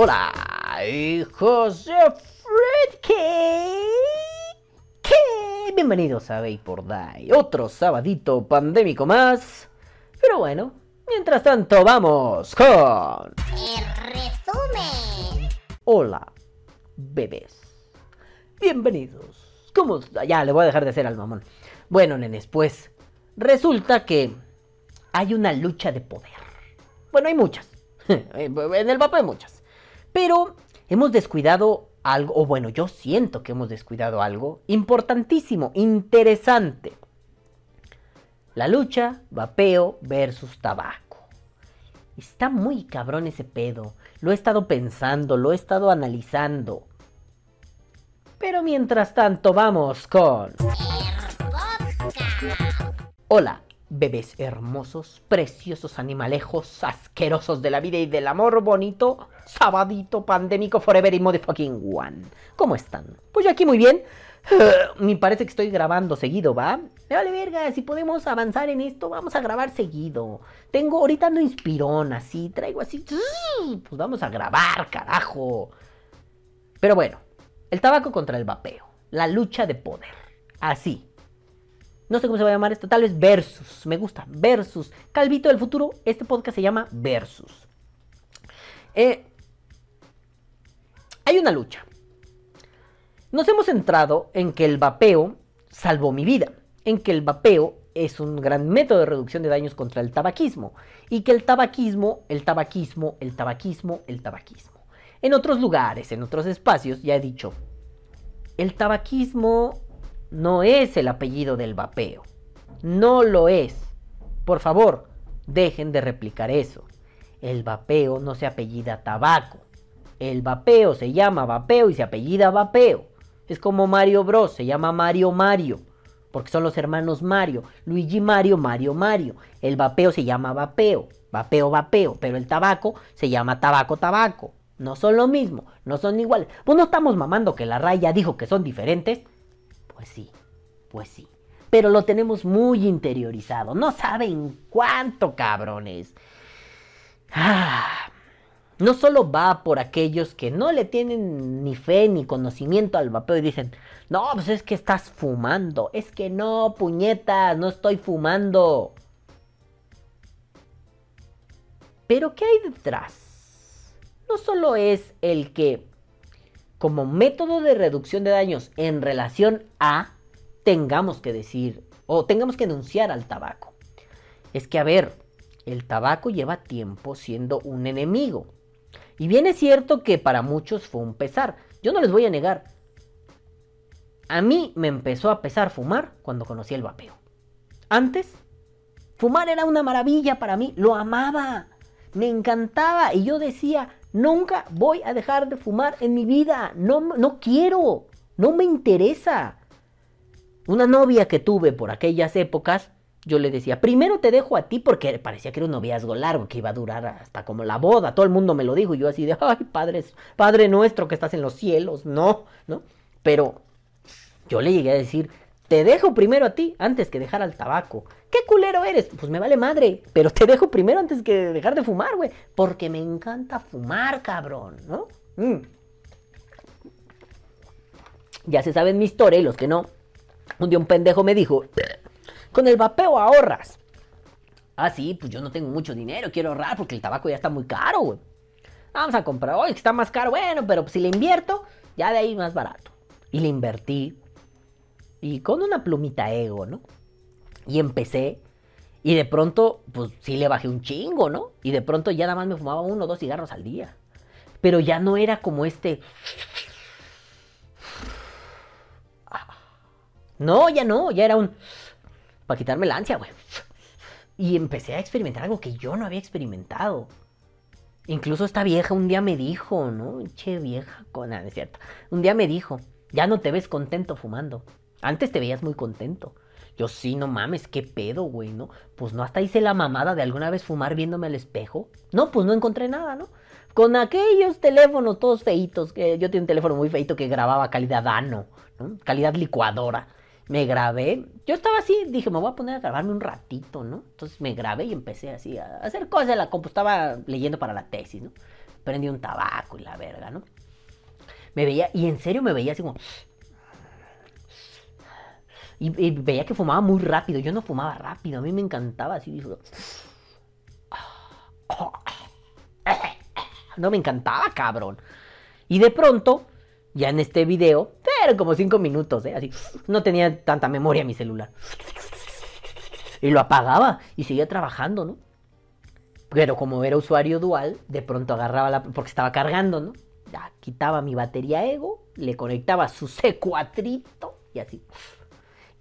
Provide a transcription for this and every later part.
Hola, hijos de. ¿Qué? Bienvenidos a por Day, otro sabadito pandémico más. Pero bueno, mientras tanto vamos con... El resumen. Hola, bebés. Bienvenidos. ¿Cómo? Ya, le voy a dejar de hacer al mamón. Bueno, nenes, pues resulta que hay una lucha de poder. Bueno, hay muchas. en el mapa hay muchas. Pero hemos descuidado algo, o bueno, yo siento que hemos descuidado algo importantísimo, interesante. La lucha vapeo versus tabaco. Está muy cabrón ese pedo. Lo he estado pensando, lo he estado analizando. Pero mientras tanto vamos con... Hola, bebés hermosos, preciosos animalejos, asquerosos de la vida y del amor bonito, sabadito, pandémico, forever y motherfucking one. ¿Cómo están? Pues yo aquí muy bien. Me parece que estoy grabando seguido, ¿va? Me vale verga, si podemos avanzar en esto, vamos a grabar seguido. Tengo, ahorita no inspirón, así, traigo así. Pues vamos a grabar, carajo. Pero bueno, el tabaco contra el vapeo. La lucha de poder. Así. No sé cómo se va a llamar esto. Tal vez Versus. Me gusta. Versus. Calvito del futuro. Este podcast se llama Versus. Eh, hay una lucha. Nos hemos centrado en que el vapeo salvó mi vida. En que el vapeo es un gran método de reducción de daños contra el tabaquismo. Y que el tabaquismo, el tabaquismo, el tabaquismo, el tabaquismo. En otros lugares, en otros espacios, ya he dicho, el tabaquismo no es el apellido del vapeo. No lo es. Por favor, dejen de replicar eso. El vapeo no se apellida tabaco. El vapeo se llama vapeo y se apellida vapeo. Es como Mario Bros. Se llama Mario Mario. Porque son los hermanos Mario. Luigi Mario, Mario Mario. El vapeo se llama vapeo. Vapeo, vapeo. Pero el tabaco se llama tabaco, tabaco. No son lo mismo. No son iguales. Pues no estamos mamando que la raya dijo que son diferentes. Pues sí, pues sí. Pero lo tenemos muy interiorizado. No saben cuánto, cabrones. Ah, no solo va por aquellos que no le tienen ni fe ni conocimiento al vapeo y dicen, no, pues es que estás fumando. Es que no, puñetas, no estoy fumando. Pero ¿qué hay detrás? No solo es el que como método de reducción de daños en relación a tengamos que decir o tengamos que denunciar al tabaco. Es que, a ver, el tabaco lleva tiempo siendo un enemigo. Y bien es cierto que para muchos fue un pesar. Yo no les voy a negar. A mí me empezó a pesar fumar cuando conocí el vapeo. Antes, fumar era una maravilla para mí. Lo amaba. Me encantaba. Y yo decía, Nunca voy a dejar de fumar en mi vida. No, no quiero. No me interesa. Una novia que tuve por aquellas épocas, yo le decía, primero te dejo a ti porque parecía que era un noviazgo largo, que iba a durar hasta como la boda. Todo el mundo me lo dijo y yo así de, ay, padre, padre nuestro que estás en los cielos. No, ¿no? Pero yo le llegué a decir, te dejo primero a ti antes que dejar al tabaco. ¿Qué culero eres? Pues me vale madre, pero te dejo primero antes que dejar de fumar, güey. Porque me encanta fumar, cabrón, ¿no? Mm. Ya se saben mi historia y los que no. Un día un pendejo me dijo, con el vapeo ahorras. Ah, sí, pues yo no tengo mucho dinero, quiero ahorrar porque el tabaco ya está muy caro, güey. Vamos a comprar, que está más caro, bueno, pero si le invierto, ya de ahí más barato. Y le invertí. Y con una plumita ego, ¿no? Y empecé. Y de pronto, pues sí le bajé un chingo, ¿no? Y de pronto ya nada más me fumaba uno o dos cigarros al día. Pero ya no era como este. No, ya no, ya era un. Para quitarme la ansia, güey. Y empecé a experimentar algo que yo no había experimentado. Incluso esta vieja un día me dijo, ¿no? Che vieja, con nada, es cierto. Un día me dijo, ya no te ves contento fumando. Antes te veías muy contento. Yo sí, no mames, qué pedo, güey, ¿no? Pues no, hasta hice la mamada de alguna vez fumar viéndome al espejo. No, pues no encontré nada, ¿no? Con aquellos teléfonos todos feitos, que yo tenía un teléfono muy feito que grababa calidad ano, ¿no? Calidad licuadora. Me grabé, yo estaba así, dije, me voy a poner a grabarme un ratito, ¿no? Entonces me grabé y empecé así a hacer cosas la compu, estaba leyendo para la tesis, ¿no? prendí un tabaco y la verga, ¿no? Me veía, y en serio me veía así como... Y, veía que fumaba muy rápido. Yo no fumaba rápido, a mí me encantaba así. dijo, No me encantaba, cabrón. Y de pronto, ya en este video, eran como cinco minutos, ¿eh? Así, no tenía tanta memoria mi celular. Y lo apagaba y seguía trabajando, ¿no? Pero como era usuario dual, de pronto agarraba la... porque estaba cargando, ¿no? Ya quitaba mi batería Ego, le conectaba su C4 y así.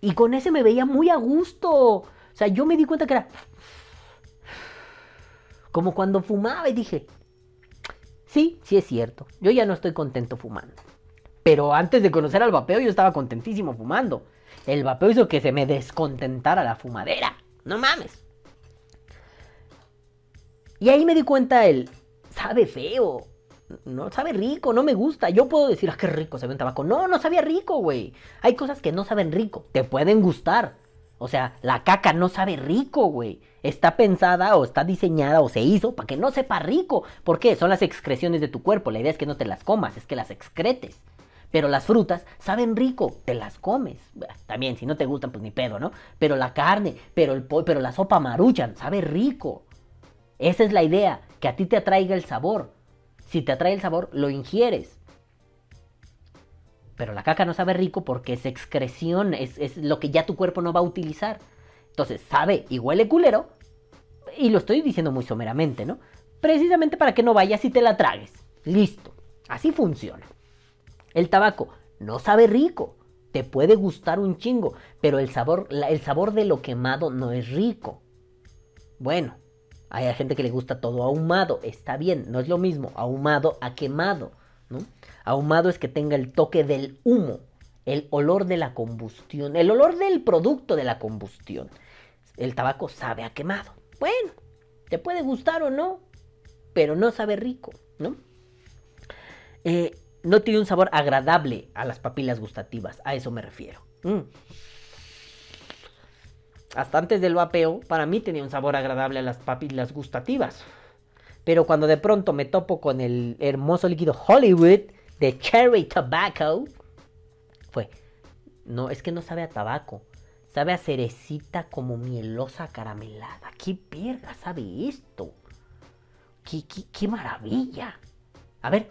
Y con ese me veía muy a gusto. O sea, yo me di cuenta que era... Como cuando fumaba y dije, sí, sí es cierto, yo ya no estoy contento fumando. Pero antes de conocer al vapeo yo estaba contentísimo fumando. El vapeo hizo que se me descontentara la fumadera. No mames. Y ahí me di cuenta el, sabe feo. No sabe rico, no me gusta. Yo puedo decir, ah, qué rico se ve un tabaco. No, no sabía rico, güey. Hay cosas que no saben rico. Te pueden gustar. O sea, la caca no sabe rico, güey. Está pensada o está diseñada o se hizo para que no sepa rico. ¿Por qué? Son las excreciones de tu cuerpo. La idea es que no te las comas, es que las excretes. Pero las frutas saben rico, te las comes. También, si no te gustan, pues ni pedo, ¿no? Pero la carne, pero el pollo, pero la sopa maruchan, sabe rico. Esa es la idea, que a ti te atraiga el sabor. Si te atrae el sabor, lo ingieres. Pero la caca no sabe rico porque es excreción, es, lo que ya tu cuerpo no va a utilizar. Entonces sabe y huele culero. Y lo estoy diciendo muy someramente, ¿no? Precisamente para que no vayas y te la tragues. Listo. Así funciona. El tabaco no sabe rico. Te puede gustar un chingo. Pero el sabor, el sabor de lo quemado no es rico. Bueno, hay gente que le gusta todo ahumado, está bien, no es lo mismo ahumado a quemado, ¿no? Ahumado es que tenga el toque del humo, el olor de la combustión, el olor del producto de la combustión. El tabaco sabe a quemado. Bueno, te puede gustar o no, pero no sabe rico, ¿no? Eh, no tiene un sabor agradable a las papilas gustativas, a eso me refiero. Mm hasta antes del vapeo, para mí tenía un sabor agradable a las papilas gustativas. Pero cuando de pronto me topo con el hermoso líquido Hollywood de Cherry Tobacco, fue, no, es que no sabe a tabaco, sabe a cerecita como mielosa caramelada. ¿Qué verga sabe esto? ¿Qué, qué, maravilla? A ver,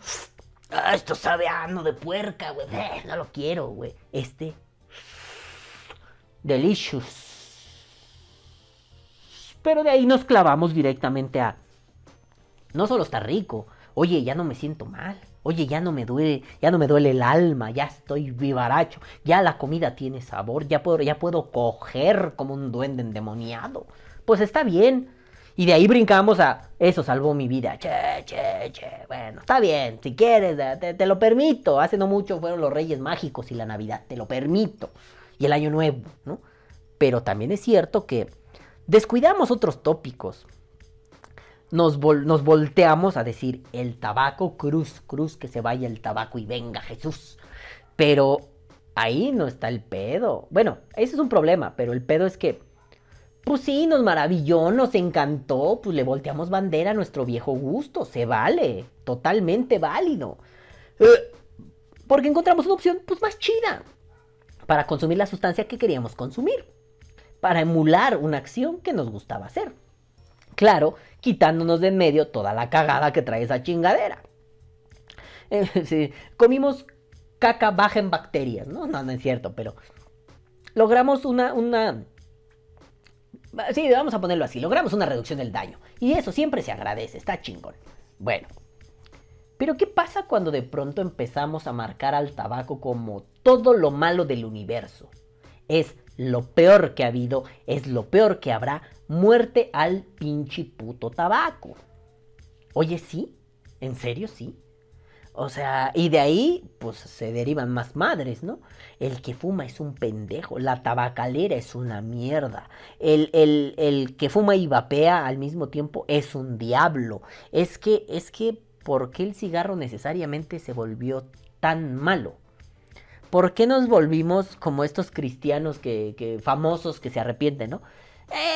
ah, esto sabe a ano de puerca, güey. Eh, no lo quiero, güey. Este, delicious. Pero de ahí nos clavamos directamente a... No solo está rico, oye, ya no me siento mal. Oye, ya no me duele, ya no me duele el alma, ya estoy vivaracho, ya la comida tiene sabor, ya puedo, ya puedo coger como un duende endemoniado. Pues está bien. Y de ahí brincamos a eso salvó mi vida. Che, che, che. Bueno, está bien, si quieres, te, te, lo permito. Hace no mucho fueron los Reyes Mágicos y la Navidad, te lo permito. Y el Año Nuevo, ¿no? Pero también es cierto que Descuidamos otros tópicos. Nos, volteamos a decir el tabaco, cruz, cruz, que se vaya el tabaco y venga Jesús. Pero ahí no está el pedo. Bueno, ese es un problema, pero el pedo es que, pues sí, nos maravilló, nos encantó, pues le volteamos bandera a nuestro viejo gusto, se vale, totalmente válido. Eh, porque encontramos una opción, pues más chida, para consumir la sustancia que queríamos consumir para emular una acción que nos gustaba hacer. Claro, quitándonos de en medio toda la cagada que trae esa chingadera. Eh, comimos caca baja en bacterias, ¿no? No, no es cierto, pero logramos una, una... Sí, vamos a ponerlo así, logramos una reducción del daño. Y eso siempre se agradece, está chingón. Bueno, pero ¿qué pasa cuando de pronto empezamos a marcar al tabaco como todo lo malo del universo? Es lo peor que ha habido, es lo peor que habrá, muerte al pinche puto tabaco. Oye, sí, en serio, sí. O sea, y de ahí, pues se derivan más madres, ¿no? El que fuma es un pendejo, la tabacalera es una mierda, el, el, el que fuma y vapea al mismo tiempo es un diablo. Es que, es que, ¿por qué el cigarro necesariamente se volvió tan malo? ¿Por qué nos volvimos como estos cristianos que, famosos que se arrepienten, ¿no?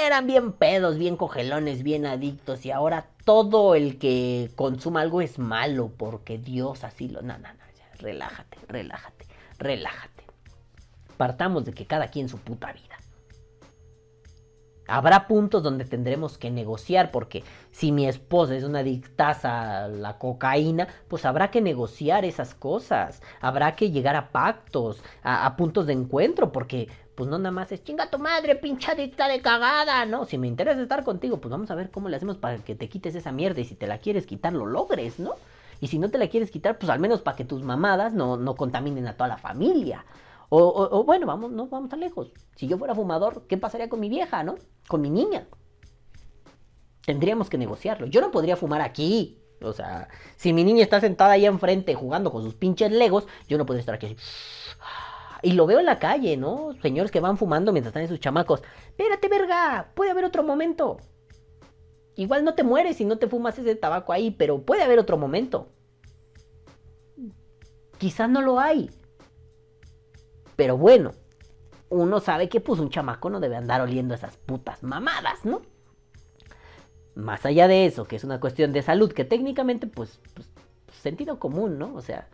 Eran bien pedos, bien cogelones, bien adictos y ahora todo el que consuma algo es malo porque Dios así lo... No, no, no, ya, relájate, relájate, relájate. Partamos de que cada quien su puta vida. Habrá puntos donde tendremos que negociar porque si mi esposa es una dictaza a la cocaína, pues habrá que negociar esas cosas. Habrá que llegar a pactos, a, a puntos de encuentro porque pues no nada más es chinga tu madre, pincha dicta de cagada, ¿no? Si me interesa estar contigo, pues vamos a ver cómo le hacemos para que te quites esa mierda y si te la quieres quitar, lo logres, ¿no? Y si no te la quieres quitar, pues al menos para que tus mamadas no, no contaminen a toda la familia. O, bueno, vamos, no vamos tan lejos. Si yo fuera fumador, ¿qué pasaría con mi vieja, no? Con mi niña. Tendríamos que negociarlo. Yo no podría fumar aquí. O sea, si mi niña está sentada ahí enfrente jugando con sus pinches legos, yo no podría estar aquí. Y lo veo en la calle, ¿no? Señores que van fumando mientras están en sus chamacos. Espérate, verga, puede haber otro momento. Igual no te mueres si no te fumas ese tabaco ahí, pero puede haber otro momento. Quizás no lo hay. Pero bueno, uno sabe que pues un chamaco no debe andar oliendo esas putas mamadas, ¿no? Más allá de eso, que es una cuestión de salud, que técnicamente pues, pues sentido común, ¿no? O sea,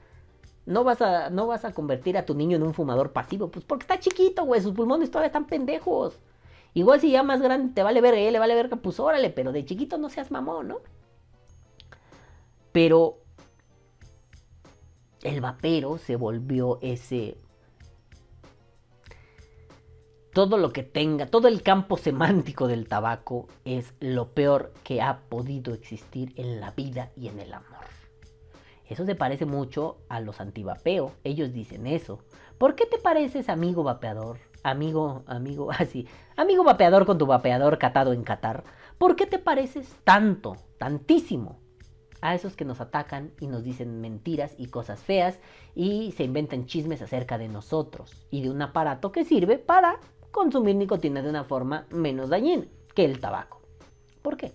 no vas, a, no vas a convertir a tu niño en un fumador pasivo, pues porque está chiquito, güey, sus pulmones todavía están pendejos. Igual si ya más grande te vale verga, le vale verga, pues órale, pero de chiquito no seas mamón, ¿no? Pero el vapero se volvió ese todo lo que tenga, todo el campo semántico del tabaco es lo peor que ha podido existir en la vida y en el amor. Eso se parece mucho a los antivapeo. Ellos dicen eso. ¿Por qué te pareces amigo vapeador? Amigo, amigo, así. amigo vapeador con tu vapeador catado en Qatar. ¿Por qué te pareces tanto, tantísimo a esos que nos atacan y nos dicen mentiras y cosas feas y se inventan chismes acerca de nosotros y de un aparato que sirve para consumir nicotina de una forma menos dañina que el tabaco. ¿Por qué?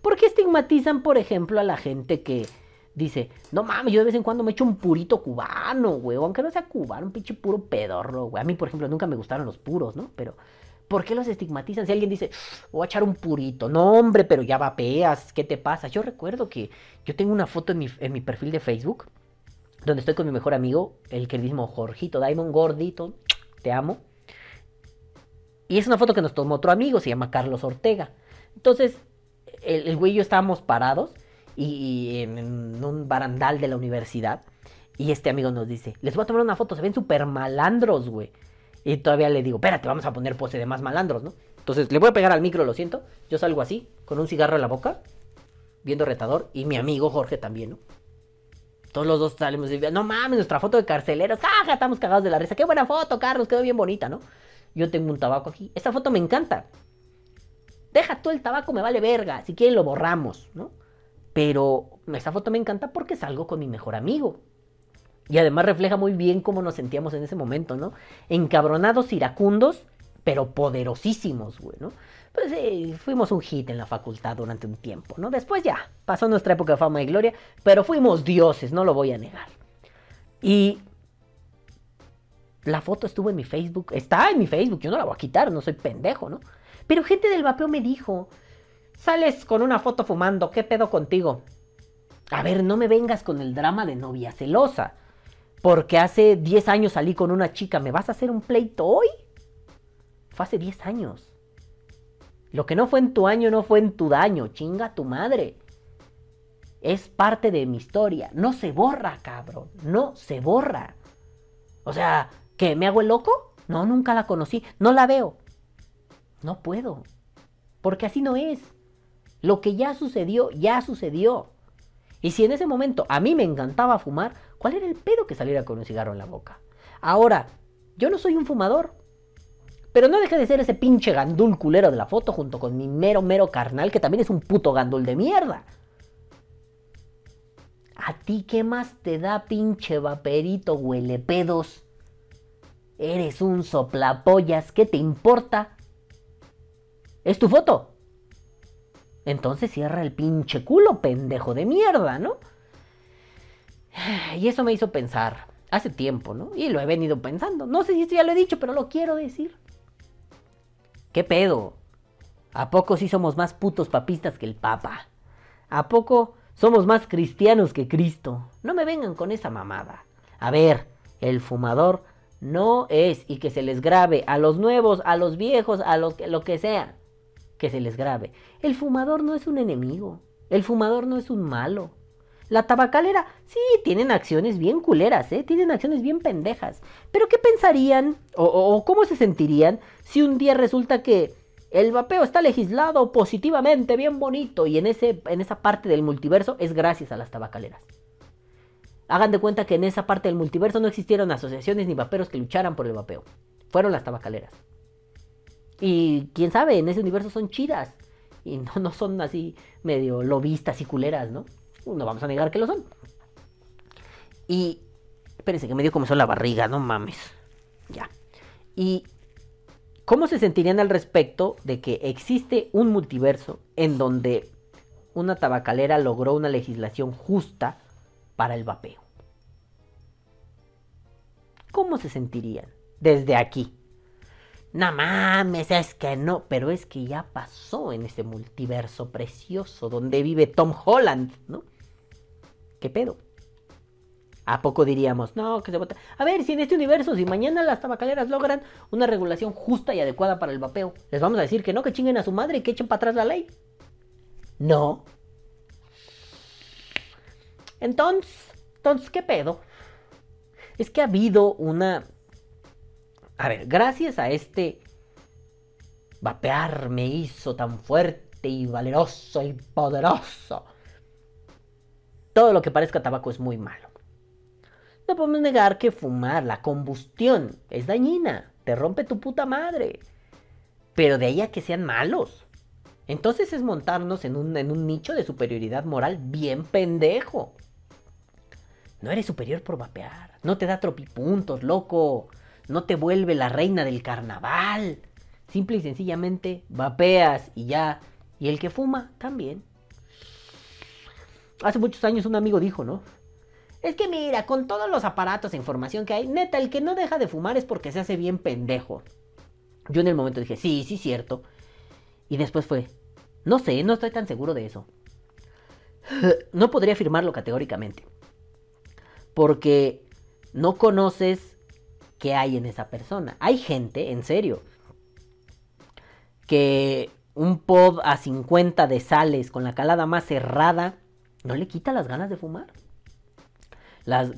Porque estigmatizan, por ejemplo, a la gente que dice, no mames, yo de vez en cuando me echo un purito cubano, güey, aunque no sea cubano, un pinche puro pedorro, güey. A mí, por ejemplo, nunca me gustaron los puros, ¿no? Pero, ¿por qué los estigmatizan? Si alguien dice, voy a echar un purito, no, hombre, pero ya vapeas, ¿qué te pasa? Yo recuerdo que yo tengo una foto en mi, en mi perfil de Facebook, donde estoy con mi mejor amigo, el queridísimo Jorgito Diamond Gordito, te amo. Y es una foto que nos tomó otro amigo, se llama Carlos Ortega. Entonces, el, güey y yo estábamos parados y, en, un barandal de la universidad. Y este amigo nos dice, les voy a tomar una foto, se ven súper malandros, güey. Y todavía le digo, espérate, vamos a poner pose de más malandros, ¿no? Entonces le voy a pegar al micro, lo siento. Yo salgo así, con un cigarro en la boca, viendo retador. Y mi amigo Jorge también, ¿no? Todos los dos salimos y no mames, nuestra foto de carceleros. ¡Ah! Estamos cagados de la risa. ¡Qué buena foto, Carlos! Quedó bien bonita, ¿no? Yo tengo un tabaco aquí. Esta foto me encanta. Deja tú el tabaco, me vale verga. Si quieren lo borramos, ¿no? Pero esta foto me encanta porque salgo con mi mejor amigo. Y además refleja muy bien cómo nos sentíamos en ese momento, ¿no? Encabronados, iracundos, pero poderosísimos, güey, ¿no? Pues eh, fuimos un hit en la facultad durante un tiempo, ¿no? Después ya, pasó nuestra época de fama y gloria, pero fuimos dioses, no lo voy a negar. Y la foto estuvo en mi Facebook, está en mi Facebook, yo no la voy a quitar, no soy pendejo, ¿no? Pero gente del vapeo me dijo, sales con una foto fumando, ¿qué pedo contigo? A ver, no me vengas con el drama de novia celosa, porque hace 10 años salí con una chica, ¿me vas a hacer un pleito hoy? Fue hace 10 años. Lo que no fue en tu año no fue en tu daño, chinga tu madre. Es parte de mi historia, no se borra, cabrón, no se borra. O sea, ¿Qué? ¿Me hago el loco? No, nunca la conocí. No la veo. No puedo. Porque así no es. Lo que ya sucedió, ya sucedió. Y si en ese momento a mí me encantaba fumar, ¿cuál era el pedo que saliera con un cigarro en la boca? Ahora, yo no soy un fumador. Pero no deje de ser ese pinche gandul culero de la foto junto con mi mero, mero carnal, que también es un puto gandul de mierda. ¿A ti qué más te da pinche vaperito huele pedos? Eres un soplapollas, ¿qué te importa? Es tu foto. Entonces cierra el pinche culo, pendejo de mierda, ¿no? Y eso me hizo pensar hace tiempo, ¿no? Y lo he venido pensando. No sé si esto ya lo he dicho, pero lo quiero decir. ¿Qué pedo? ¿A poco sí somos más putos papistas que el Papa? ¿A poco somos más cristianos que Cristo? No me vengan con esa mamada. A ver, el fumador no es y que se les grabe a los nuevos, a los viejos, a los que, lo que sea, que se les grabe. El fumador no es un enemigo. El fumador no es un malo. La tabacalera, sí, tienen acciones bien culeras, ¿eh? Tienen acciones bien pendejas. Pero ¿qué pensarían o, o cómo se sentirían si un día resulta que el vapeo está legislado positivamente, bien bonito, y en, ese, en esa parte del multiverso es gracias a las tabacaleras? Hagan de cuenta que en esa parte del multiverso no existieron asociaciones ni vaperos que lucharan por el vapeo. Fueron las tabacaleras. Y quién sabe, en ese universo son chidas. Y no, no son así medio lobistas y culeras, ¿no? No vamos a negar que lo son. Y. Espérense que me dio comenzó la barriga, no mames. Ya. Y. ¿Cómo se sentirían al respecto de que existe un multiverso en donde una tabacalera logró una legislación justa para el vapeo? ¿Cómo se sentirían desde aquí? No mames, es que no, pero es que ya pasó en ese multiverso precioso donde vive Tom Holland, ¿no? ¿Qué pedo? ¿A poco diríamos, no, que se vota? A ver, si en este universo, si mañana las tabacaleras logran una regulación justa y adecuada para el vapeo, ¿les vamos a decir que no, que chinguen a su madre y que echen para atrás la ley? No. Entonces, entonces, ¿qué pedo? Es que ha habido una a ver, gracias a este vapear me hizo tan fuerte y valeroso y poderoso. Todo lo que parezca tabaco es muy malo. No podemos negar que fumar, la combustión, es dañina, te rompe tu puta madre. Pero de ahí a que sean malos. Entonces es montarnos en un, en un nicho de superioridad moral bien pendejo. No eres superior por vapear. No te da tropipuntos, loco no te vuelve la reina del carnaval. Simple y sencillamente vapeas y ya. Y el que fuma también. Hace muchos años un amigo dijo, ¿no? Es que mira, con todos los aparatos e información que hay, neta, el que no deja de fumar es porque se hace bien pendejo. Yo en el momento dije, sí, sí, cierto. Y después fue, no sé, no estoy tan seguro de eso. No podría afirmarlo categóricamente. Porque no conoces qué hay en esa persona. Hay gente, en serio, que un pod a 50 de sales con la calada más cerrada no le quita las ganas de fumar. Las,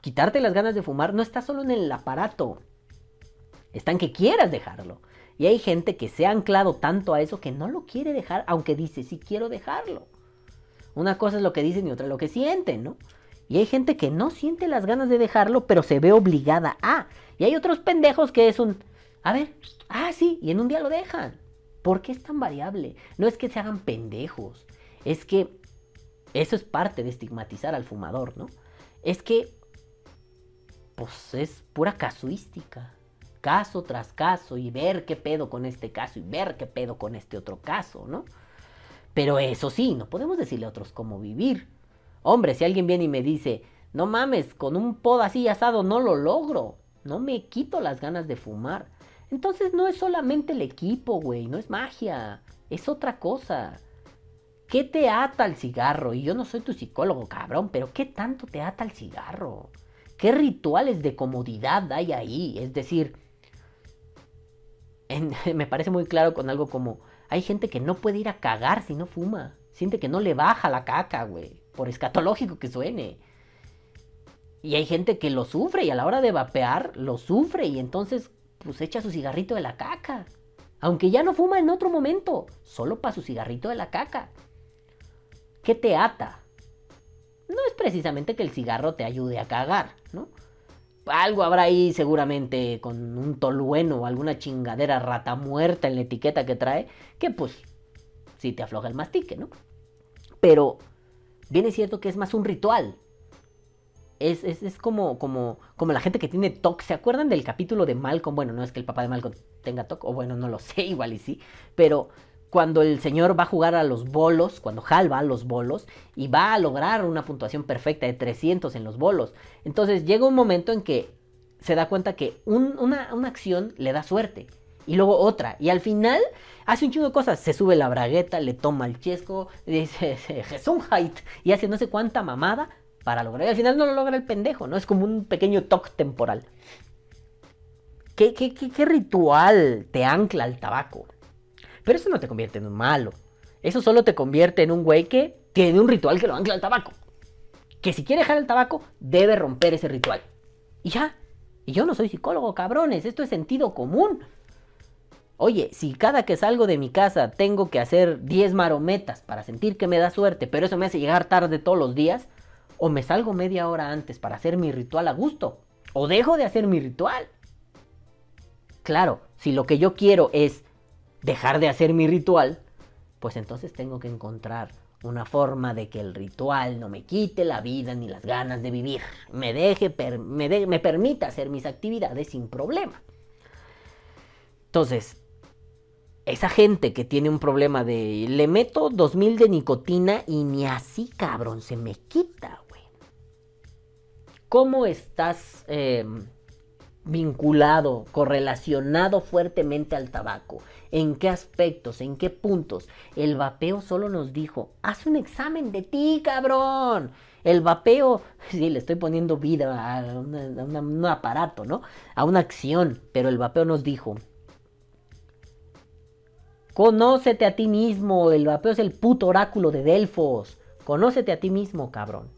quitarte las ganas de fumar no está solo en el aparato, está en que quieras dejarlo. Y hay gente que se ha anclado tanto a eso que no lo quiere dejar, aunque dice, sí quiero dejarlo. Una cosa es lo que dicen y otra lo que sienten, ¿no? Y hay gente que no siente las ganas de dejarlo, pero se ve obligada a. Y hay otros pendejos que es un, a ver, ah, sí, y en un día lo dejan. ¿Por qué es tan variable? No es que se hagan pendejos, es que eso es parte de estigmatizar al fumador, ¿no? Es que, pues es pura casuística. Caso tras caso y ver qué pedo con este caso y ver qué pedo con este otro caso, ¿no? Pero eso sí, no podemos decirle a otros cómo vivir. Hombre, si alguien viene y me dice, no mames, con un pod así asado no lo logro, no me quito las ganas de fumar. Entonces no es solamente el equipo, güey, no es magia, es otra cosa. ¿Qué te ata al cigarro? Y yo no soy tu psicólogo, cabrón, pero ¿qué tanto te ata al cigarro? ¿Qué rituales de comodidad hay ahí? Es decir, me parece muy claro con algo como, hay gente que no puede ir a cagar si no fuma. Siente que no le baja la caca, güey por escatológico que suene. Y hay gente que lo sufre y a la hora de vapear lo sufre y entonces pues echa su cigarrito de la caca. Aunque ya no fuma en otro momento, solo para su cigarrito de la caca. ¿Qué te ata? No es precisamente que el cigarro te ayude a cagar, ¿no? Algo habrá ahí seguramente con un tolueno o alguna chingadera rata muerta en la etiqueta que trae, que pues sí te afloja el mastique, ¿no? Pero bien es cierto que es más un ritual. Es, como, como, como la gente que tiene TOC. ¿Se acuerdan del capítulo de Malcolm? Bueno, no es que el papá de Malcolm tenga TOC, o bueno, no lo sé, igual y sí. Pero cuando el señor va a jugar a los bolos, cuando Hal va a los bolos, y va a lograr una puntuación perfecta de 300 en los bolos. Entonces llega un momento en que se da cuenta que una, una acción le da suerte. Y luego otra. Y al final hace un chingo de cosas. Se sube la bragueta, le toma el chesco, dice height y hace no sé cuánta mamada para lograr. Y al final no lo logra el pendejo, ¿no? Es como un pequeño toque temporal. ¿Qué, qué, qué ritual te ancla al tabaco? Pero eso no te convierte en un malo. Eso solo te convierte en un güey que tiene un ritual que lo ancla al tabaco. Que si quiere dejar el tabaco, debe romper ese ritual. Y ya. Y yo no soy psicólogo, cabrones. Esto es sentido común. Oye, si cada que salgo de mi casa tengo que hacer 10 marometas para sentir que me da suerte, pero eso me hace llegar tarde todos los días, o me salgo media hora antes para hacer mi ritual a gusto, o dejo de hacer mi ritual. Claro, si lo que yo quiero es dejar de hacer mi ritual, pues entonces tengo que encontrar una forma de que el ritual no me quite la vida ni las ganas de vivir, me deje, me, me permita hacer mis actividades sin problema. Entonces, esa gente que tiene un problema de le meto 2000 de nicotina y ni así, cabrón, se me quita, güey. ¿Cómo estás em, vinculado, correlacionado fuertemente al tabaco? ¿En qué aspectos? ¿En qué puntos? El vapeo solo nos dijo, haz un examen de ti, cabrón. El vapeo, sí, le estoy poniendo vida a, a un aparato, ¿no? A una acción, pero el vapeo nos dijo, Conócete a ti mismo. El vapeo es el puto oráculo de Delfos. Conócete a ti mismo, cabrón.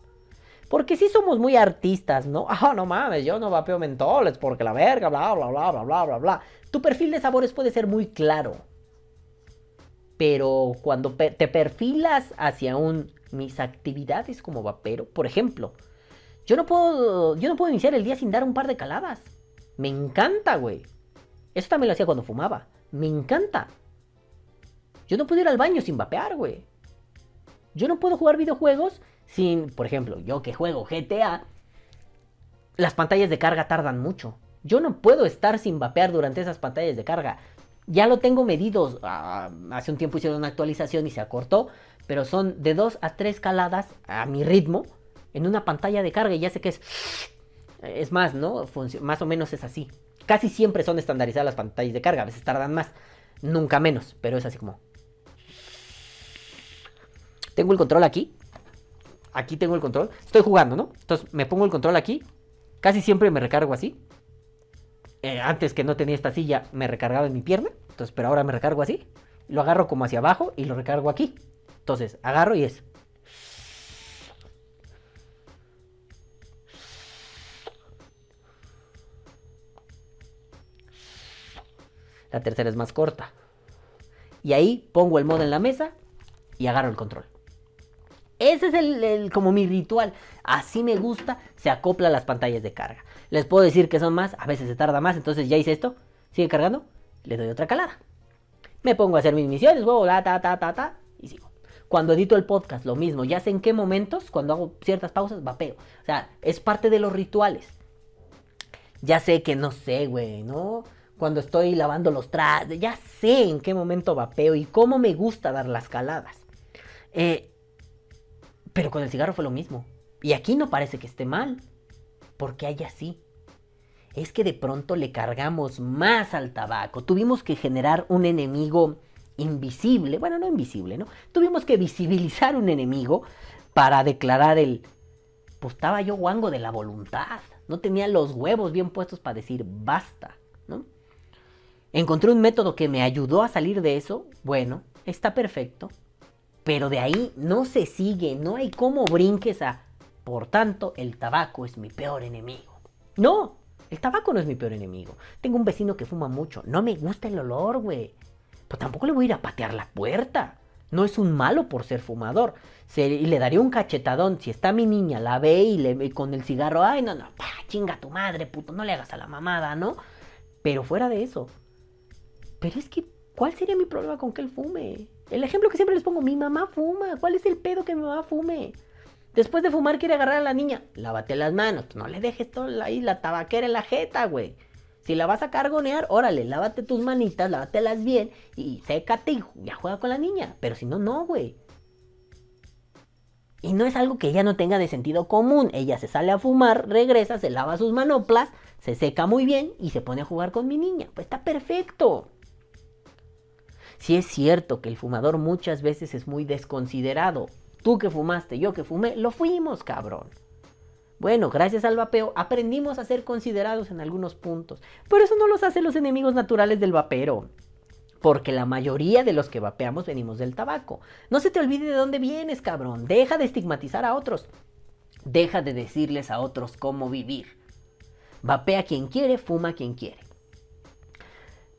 Porque si somos muy artistas, ¿no? Ah, no mames, yo no vapeo mentoles porque la verga, bla, bla, bla, bla, bla, bla, bla. Tu perfil de sabores puede ser muy claro. Pero cuando te perfilas hacia un mis actividades como vapero, por ejemplo, yo no puedo yo no puedo iniciar el día sin dar un par de caladas. Me encanta, güey. Eso también lo hacía cuando fumaba. Me encanta. Yo no puedo ir al baño sin vapear, güey. Yo no puedo jugar videojuegos sin, por ejemplo, yo que juego GTA, las pantallas de carga tardan mucho. Yo no puedo estar sin vapear durante esas pantallas de carga. Ya lo tengo medido. Ah, hace un tiempo hicieron una actualización y se acortó. Pero son de 2 a 3 caladas a mi ritmo en una pantalla de carga. Y ya sé que es. Es más, ¿no? más o menos es así. Casi siempre son estandarizadas las pantallas de carga. A veces tardan más. Nunca menos. Pero es así como. Tengo el control aquí. Aquí tengo el control. Estoy jugando, ¿no? Entonces me pongo el control aquí. Casi siempre me recargo así. Eh, antes que no tenía esta silla, me recargaba en mi pierna. Entonces, pero ahora me recargo así. Lo agarro como hacia abajo y lo recargo aquí. Entonces, agarro y es. La tercera es más corta. Y ahí pongo el modo en la mesa y agarro el control. Ese es el, como mi ritual. Así me gusta, se acopla las pantallas de carga. Les puedo decir que son más, a veces se tarda más, entonces ya hice esto, sigue cargando, le doy otra calada. Me pongo a hacer mis misiones, huevo, ta, ta, ta, ta, ta, y sigo. Cuando edito el podcast, lo mismo, ya sé en qué momentos, cuando hago ciertas pausas, vapeo. O sea, es parte de los rituales. Ya sé que no sé, güey, ¿no? Cuando estoy lavando los trastes, ya sé en qué momento vapeo y cómo me gusta dar las caladas. Eh, pero con el cigarro fue lo mismo. Y aquí no parece que esté mal. Porque hay así. Es que de pronto le cargamos más al tabaco. Tuvimos que generar un enemigo invisible. Bueno, no invisible, ¿no? Tuvimos que visibilizar un enemigo para declarar el... Pues estaba yo guango de la voluntad. No tenía los huevos bien puestos para decir basta, ¿no? Encontré un método que me ayudó a salir de eso. Bueno, está perfecto. Pero de ahí no se sigue, no hay cómo brinques a... Por tanto, el tabaco es mi peor enemigo. No, el tabaco no es mi peor enemigo. Tengo un vecino que fuma mucho. No me gusta el olor, güey. Pues tampoco le voy a ir a patear la puerta. No es un malo por ser fumador. y le daría un cachetadón. Si está mi niña, la ve y le con el cigarro, ay, no, no, chinga tu madre, puto, no le hagas a la mamada, ¿no? Pero fuera de eso. Pero es que, ¿cuál sería mi problema con que él fume? El ejemplo que siempre les pongo, mi mamá fuma. ¿Cuál es el pedo que mi mamá fume? Después de fumar quiere agarrar a la niña. Lávate las manos. No le dejes todo ahí la tabaquera en la jeta, güey. Si la vas a cargonear, órale, lávate tus manitas, lávatelas bien y sécate y ya juega con la niña. Pero si no, no, güey. Y no es algo que ella no tenga de sentido común. Ella se sale a fumar, regresa, se lava sus manoplas, se seca muy bien y se pone a jugar con mi niña. Pues está perfecto. Si es cierto que el fumador muchas veces es muy desconsiderado. Tú que fumaste, yo que fumé, lo fuimos, cabrón. Bueno, gracias al vapeo aprendimos a ser considerados en algunos puntos. Pero eso no los hace los enemigos naturales del vapero. Porque la mayoría de los que vapeamos venimos del tabaco. No se te olvide de dónde vienes, cabrón. Deja de estigmatizar a otros. Deja de decirles a otros cómo vivir. Vapea quien quiere, fuma quien quiere.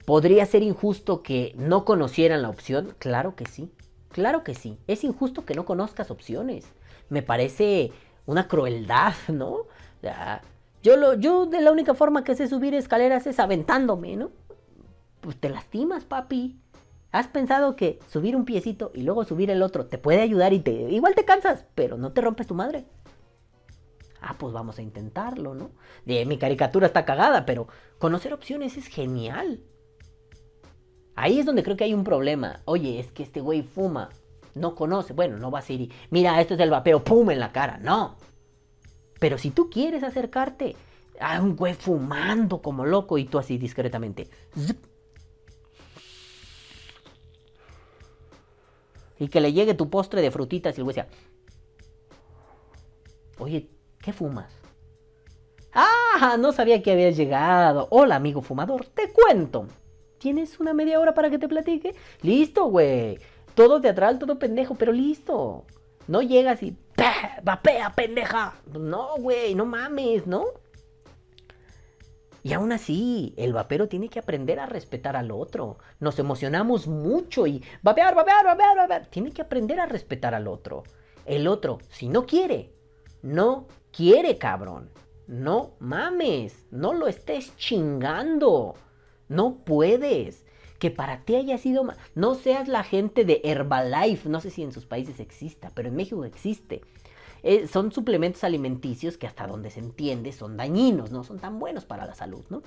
¿Podría ser injusto que no conocieran la opción? Claro que sí. Claro que sí. Es injusto que no conozcas opciones. Me parece una crueldad, ¿no? yo, yo de la única forma que sé subir escaleras es aventándome, ¿no? Pues te lastimas, papi. ¿Has pensado que subir un piecito y luego subir el otro te puede ayudar y igual te cansas, pero no te rompes tu madre? Ah, pues vamos a intentarlo, ¿no? Mi caricatura está cagada, pero conocer opciones es genial. Ahí es donde creo que hay un problema. Oye, es que este güey fuma, no conoce. Bueno, no va a ser mira, esto es el vapeo, pum en la cara. No. Pero si tú quieres acercarte a un güey fumando como loco y tú así discretamente. y que le llegue tu postre de frutitas y el güey sea. Oye, ¿Qué fumas? Ah, no sabía que habías llegado. Hola, amigo fumador, te cuento. ¿Tienes una media hora para que te platique? Listo, güey. Todo teatral, todo pendejo, pero listo. No llegas y ¡Vapea, pendeja! No, güey, no mames, ¿no? Y aún así, el vapero tiene que aprender a respetar al otro. Nos emocionamos mucho y vapear, vapear, vapear, vapear. Tiene que aprender a respetar al otro. El otro, si no quiere, no quiere, cabrón. No mames, no lo estés chingando. No puedes. Que para ti haya sido... No seas la gente de Herbalife. No sé si en sus países exista, pero en México existe. Eh, son suplementos alimenticios que hasta donde se entiende son dañinos, no son tan buenos para la salud, ¿no?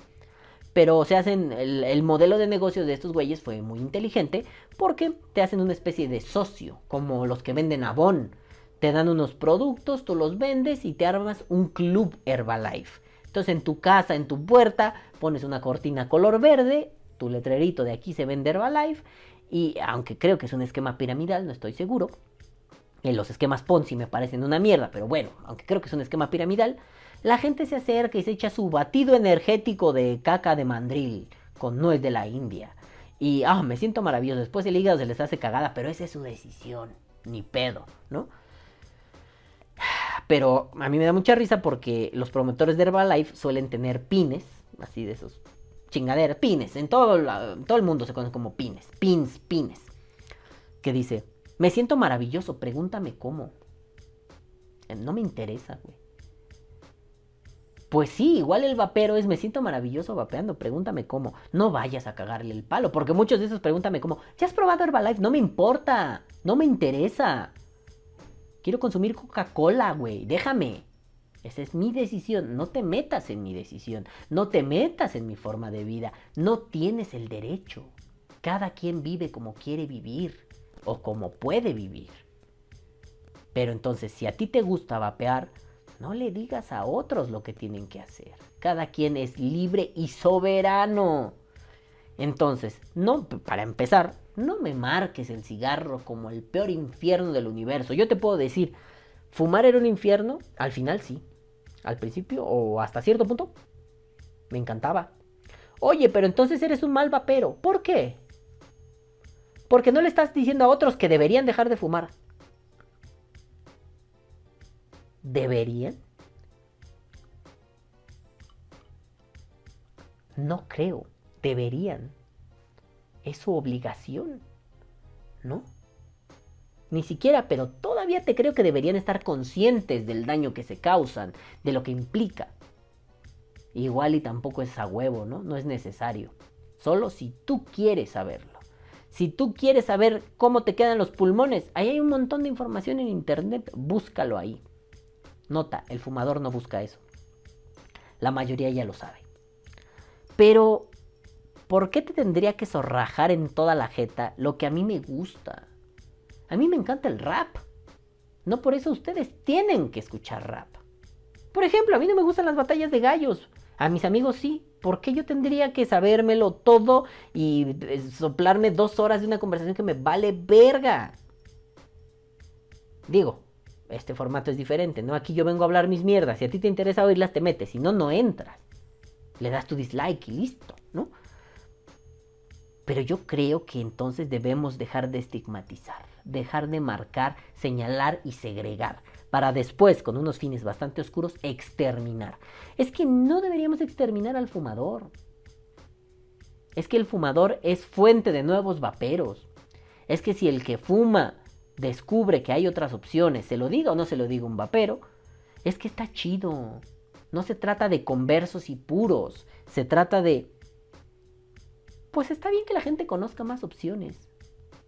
Pero se hacen, el, el, modelo de negocio de estos güeyes fue muy inteligente porque te hacen una especie de socio, como los que venden Avon te dan unos productos, tú los vendes y te armas un club Herbalife. Entonces en tu casa, en tu puerta, pones una cortina color verde, tu letrerito de aquí se vende Herbalife. Y aunque creo que es un esquema piramidal, no estoy seguro. En eh, los esquemas Ponzi me parecen una mierda, pero bueno, aunque creo que es un esquema piramidal, la gente se acerca y se echa su batido energético de caca de mandril con nuez de la India. Y ah, me siento maravilloso. Después el hígado se les hace cagada, pero esa es su decisión. Ni pedo, ¿no? Pero a mí me da mucha risa porque los promotores de Herbalife suelen tener pines, así de esos chingaderas, pines. En todo, todo el mundo se conoce como pines, pins, pines. Que dice, me siento maravilloso, pregúntame cómo. No me interesa, güey. Pues sí, igual el vapero es me siento maravilloso vapeando, pregúntame cómo. No vayas a cagarle el palo, porque muchos de esos pregúntame cómo. ¿Ya has probado Herbalife? No me importa, no me interesa. Quiero consumir Coca-Cola, güey. Déjame. Esa es mi decisión. No te metas en mi decisión. No te metas en mi forma de vida. No tienes el derecho. Cada quien vive como quiere vivir o como puede vivir. Pero entonces, si a ti te gusta vapear, no le digas a otros lo que tienen que hacer. Cada quien es libre y soberano. Entonces, no, para empezar, no me marques el cigarro como el peor infierno del universo. Yo te puedo decir, fumar era un infierno, al final sí. Al principio o hasta cierto punto, me encantaba. Oye, pero entonces eres un mal vapero. ¿Por qué? Porque no le estás diciendo a otros que deberían dejar de fumar. ¿Deberían? No creo. Deberían es su obligación, ¿no? Ni siquiera, pero todavía te creo que deberían estar conscientes del daño que se causan, de lo que implica. Igual y tampoco es a huevo, ¿no? No es necesario. Solo si tú quieres saberlo. Si tú quieres saber cómo te quedan los pulmones, ahí hay un montón de información en internet, búscalo ahí. Nota, el fumador no busca eso. La mayoría ya lo sabe. Pero ¿por qué te tendría que zorrajar en toda la jeta lo que a mí me gusta? A mí me encanta el rap. No por eso ustedes tienen que escuchar rap. Por ejemplo, a mí no me gustan las batallas de gallos. A mis amigos sí, ¿Por qué yo tendría que sabérmelo todo y eh, soplarme dos horas de una conversación que me vale verga? Digo, este formato es diferente, ¿no? Aquí yo vengo a hablar mis mierdas. Si a ti te interesa oírlas, te metes. Si no, no entras. Le das tu dislike y listo, ¿no? Pero yo creo que entonces debemos dejar de estigmatizar, dejar de marcar, señalar y segregar, para después, con unos fines bastante oscuros, exterminar. Es que no deberíamos exterminar al fumador. Es que el fumador es fuente de nuevos vaperos. Es que si el que fuma descubre que hay otras opciones, se lo diga o no se lo diga un vapero, es que está chido. No se trata de conversos y puros, se trata de... Pues está bien que la gente conozca más opciones.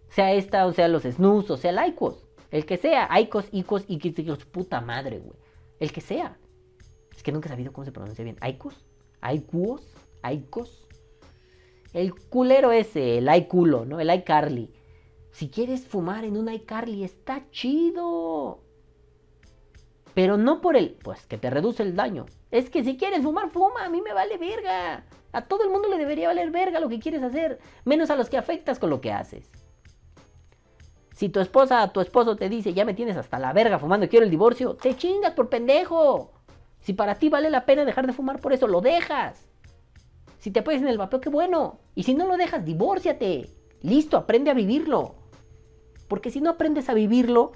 Sea esta, o sea los snus, o sea el Icos. El que sea, Icos, Icos, Icos, puta madre, güey. El que sea. Es que nunca he sabido cómo se pronuncia bien. Icos, Icos, Icos. El culero ese, el iCulo, ¿no? El iCarly. Si quieres fumar en un iCarly, está chido. Pero no por el, pues que te reduce el daño. Es que si quieres fumar, fuma, a mí me vale verga. A todo el mundo le debería valer verga lo que quieres hacer, menos a los que afectas con lo que haces. Si tu esposa tu esposo te dice, ya me tienes hasta la verga fumando quiero el divorcio, te chingas por pendejo. Si para ti vale la pena dejar de fumar por eso, lo dejas. Si te apoyas en el vapeo, qué bueno. Y si no lo dejas, divórciate. Listo, aprende a vivirlo. Porque si no aprendes a vivirlo,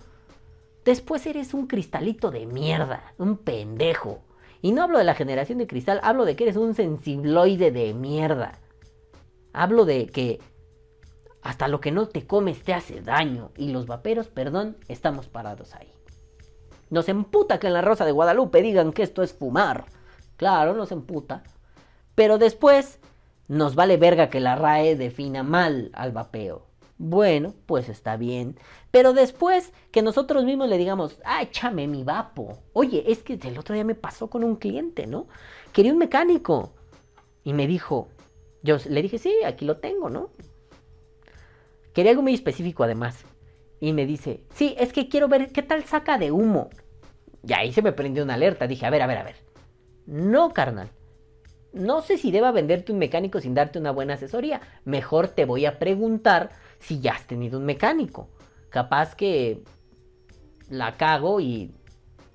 después eres un cristalito de mierda, un pendejo. Y no hablo de la generación de cristal, hablo de que eres un sensibloide de mierda. Hablo de que hasta lo que no te comes te hace daño. Y los vaperos, perdón, estamos parados ahí. Nos emputa que en la Rosa de Guadalupe digan que esto es fumar. Claro, nos emputa. Pero después nos vale verga que la RAE defina mal al vapeo. Bueno, pues está bien. Pero después que nosotros mismos le digamos, ah, échame mi vapo. Oye, es que el otro día me pasó con un cliente, ¿no? Quería un mecánico. Y me dijo, yo le dije, sí, aquí lo tengo, ¿no? Quería algo muy específico además. Y me dice, sí, es que quiero ver qué tal saca de humo. Y ahí se me prendió una alerta. Dije, a ver, a ver, a ver. No, carnal. No sé si deba venderte un mecánico sin darte una buena asesoría. Mejor te voy a preguntar si ya has tenido un mecánico. Capaz que la cago y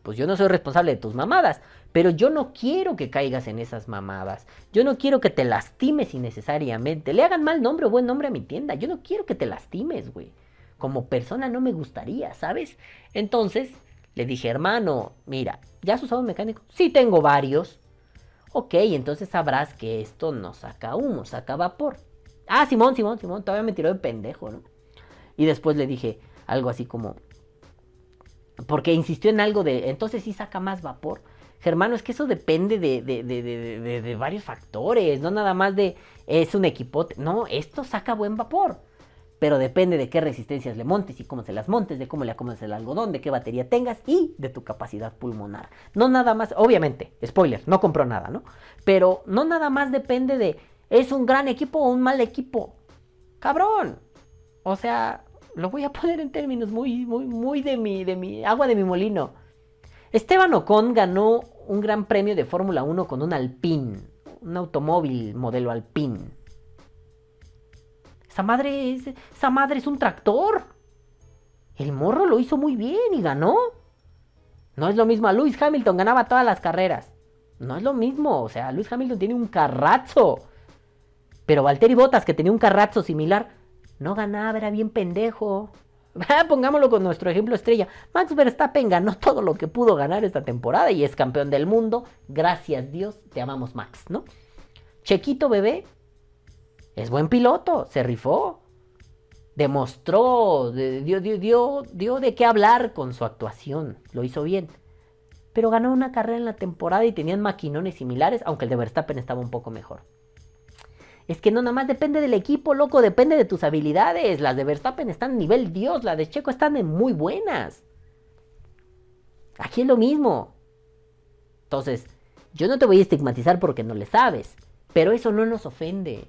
pues yo no soy responsable de tus mamadas. Pero yo no quiero que caigas en esas mamadas. Yo no quiero que te lastimes innecesariamente. Le hagan mal nombre o buen nombre a mi tienda. Yo no quiero que te lastimes, güey. Como persona no me gustaría, ¿sabes? Entonces le dije, hermano, mira, ¿ya has usado un mecánico? Sí, tengo varios. Ok, entonces sabrás que esto no saca humo, saca vapor. Ah, Simón, Simón, Simón, todavía me tiró de pendejo, ¿no? Y después le dije algo así como... Porque insistió en algo de... Entonces sí saca más vapor. Germano, es que eso depende de, de, de, de, varios factores, no nada más de es un equipote. No, esto saca buen vapor. Pero depende de qué resistencias le montes y cómo se las montes, de cómo le acomodes el algodón, de qué batería tengas y de tu capacidad pulmonar. No nada más, obviamente, spoiler, no compró nada, ¿no? Pero no nada más depende de es un gran equipo o un mal equipo. Cabrón. O sea, lo voy a poner en términos muy, muy, muy de mi, de mi agua de mi molino. Esteban Ocon ganó un gran premio de Fórmula 1 con un Alpine, un automóvil modelo Alpine. Esa madre es, esa madre es un tractor. El morro lo hizo muy bien y ganó. No es lo mismo a Lewis Hamilton, ganaba todas las carreras. No es lo mismo, o sea, Lewis Hamilton tiene un carrazo. Pero Valtteri Bottas, que tenía un carrazo similar, no ganaba, era bien pendejo. Pongámoslo con nuestro ejemplo estrella. Max Verstappen ganó todo lo que pudo ganar esta temporada y es campeón del mundo. Gracias Dios, te amamos Max, ¿no? Chequito bebé es buen piloto, se rifó. Demostró, dio, dio de qué hablar con su actuación. Lo hizo bien. Pero ganó una carrera en la temporada y tenían maquinones similares, aunque el de Verstappen estaba un poco mejor. Es que no nada más depende del equipo, loco, depende de tus habilidades. Las de Verstappen están a nivel Dios, las de Checo están en muy buenas. Aquí es lo mismo. Entonces, yo no te voy a estigmatizar porque no le sabes, pero eso no nos ofende.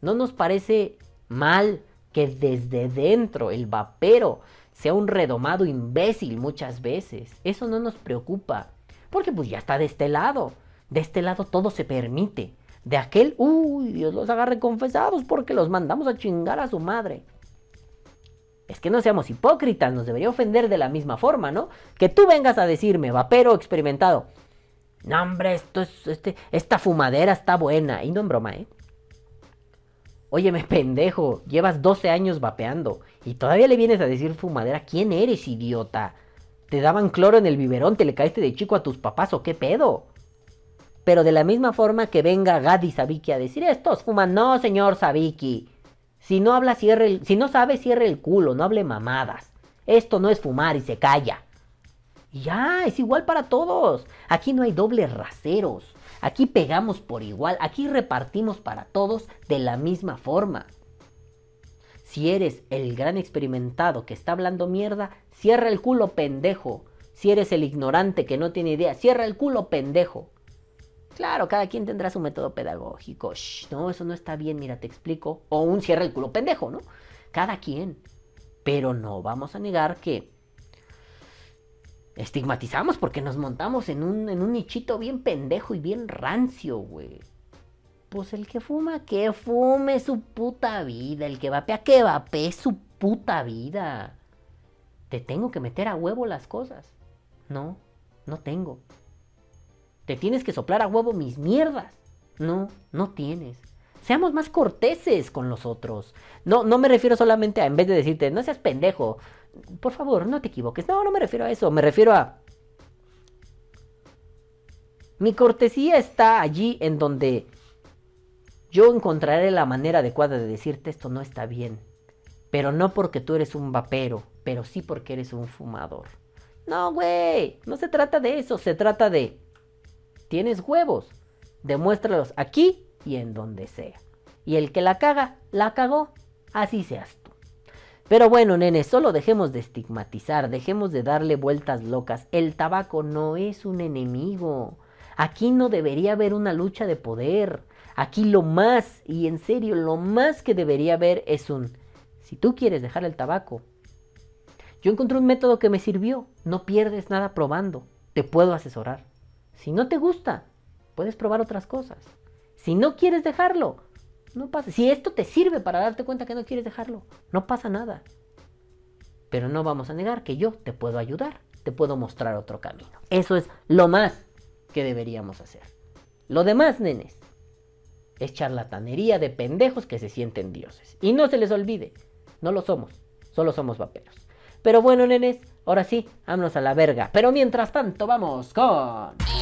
No nos parece mal que desde dentro el vapero sea un redomado imbécil muchas veces. Eso no nos preocupa, porque pues ya está de este lado. De este lado todo se permite. De aquel, uy, Dios los agarre confesados porque los mandamos a chingar a su madre. Es que no seamos hipócritas, nos debería ofender de la misma forma, ¿no? Que tú vengas a decirme, vapero experimentado, no hombre, esto es, este, esta fumadera está buena, y no en broma, ¿eh? Óyeme, pendejo, llevas 12 años vapeando y todavía le vienes a decir fumadera. ¿Quién eres, idiota? ¿Te daban cloro en el biberón? ¿Te le caíste de chico a tus papás o qué pedo? Pero de la misma forma que venga Gadi Sabiki a decir estos fuman, no, señor Sabiki. Si no habla, cierre el, si no sabe, cierre el culo, no hable mamadas. Esto no es fumar y se calla. Y ya, es igual para todos. Aquí no hay dobles raseros. Aquí pegamos por igual, aquí repartimos para todos de la misma forma. Si eres el gran experimentado que está hablando mierda, cierra el culo pendejo. Si eres el ignorante que no tiene idea, cierra el culo pendejo. Claro, cada quien tendrá su método pedagógico. no, eso no está bien, mira, te explico. O un cierra el culo pendejo, ¿no? Cada quien. Pero no vamos a negar que estigmatizamos porque nos montamos en un, en un nichito bien pendejo y bien rancio, güey. Pues el que fuma, que fume su puta vida. El que vapea, que vapee su puta vida. Te tengo que meter a huevo las cosas. No, no tengo. Te tienes que soplar a huevo mis mierdas. No, no tienes. Seamos más corteses con los otros. No, no me refiero solamente a, en vez de decirte, no seas pendejo, por favor, no te equivoques. No, no me refiero a eso. Me refiero a... Mi cortesía está allí en donde yo encontraré la manera adecuada de decirte esto no está bien. Pero no porque tú eres un vapero, pero sí porque eres un fumador. No, güey, no se trata de eso, se trata de... Tienes huevos, demuéstralos aquí y en donde sea. Y el que la caga, la cagó, así seas pero bueno, nene, solo dejemos de estigmatizar, dejemos de darle vueltas locas. El tabaco no es un enemigo. Aquí no debería haber una lucha de poder. Aquí lo más, y en serio, lo más que debería haber es un, si tú quieres dejar el tabaco, yo encontré un método que me sirvió, no pierdes nada probando, te puedo asesorar. Si no te gusta, puedes probar otras cosas. Si no quieres dejarlo, no pasa. Si esto te sirve para darte cuenta que no quieres dejarlo, no pasa nada. Pero no vamos a negar que yo te puedo ayudar, te puedo mostrar otro camino. Eso es lo más que deberíamos hacer. Lo demás, nenes, es charlatanería de pendejos que se sienten dioses. Y no se les olvide, no lo somos, solo somos vaperos. Pero bueno, nenes, ahora sí, vámonos a la verga. Pero mientras tanto, vamos con...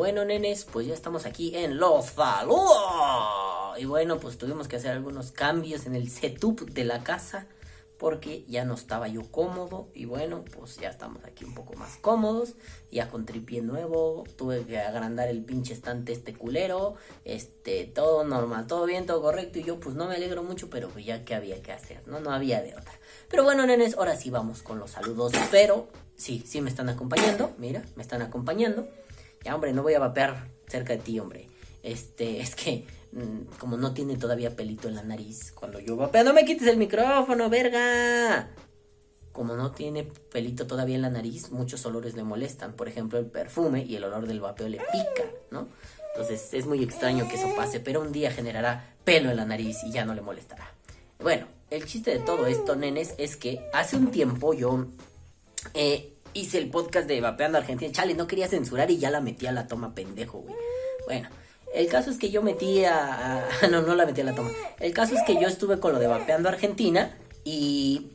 Bueno, nenes, pues ya estamos aquí en Los Saludos. Y bueno, pues tuvimos que hacer algunos cambios en el setup de la casa porque ya no estaba yo cómodo y bueno, pues ya estamos aquí un poco más cómodos, ya con tripié nuevo, tuve que agrandar el pinche estante este culero, este, todo normal, todo bien, todo correcto y yo pues no me alegro mucho, pero pues ya que había que hacer, ¿no? No había de otra. Pero bueno, nenes, ahora sí vamos con los saludos, pero sí, sí me están acompañando, mira, me están acompañando. Ya, hombre, no voy a vapear cerca de ti, hombre. Este, es que mm, como no tiene todavía pelito en la nariz, cuando yo vapeo, no me quites el micrófono, verga. Como no tiene pelito todavía en la nariz, muchos olores le molestan. Por ejemplo, el perfume y el olor del vapeo le pica, ¿no? Entonces es muy extraño que eso pase, pero un día generará pelo en la nariz y ya no le molestará. Bueno, el chiste de todo esto, nenes, es que hace un tiempo yo eh, hice el podcast de Vapeando Argentina. Chale, no quería censurar y ya la metí a la toma, pendejo, güey. Bueno, el caso es que yo metí a, No, no la metí a la toma. El caso es que yo estuve con lo de Vapeando Argentina y...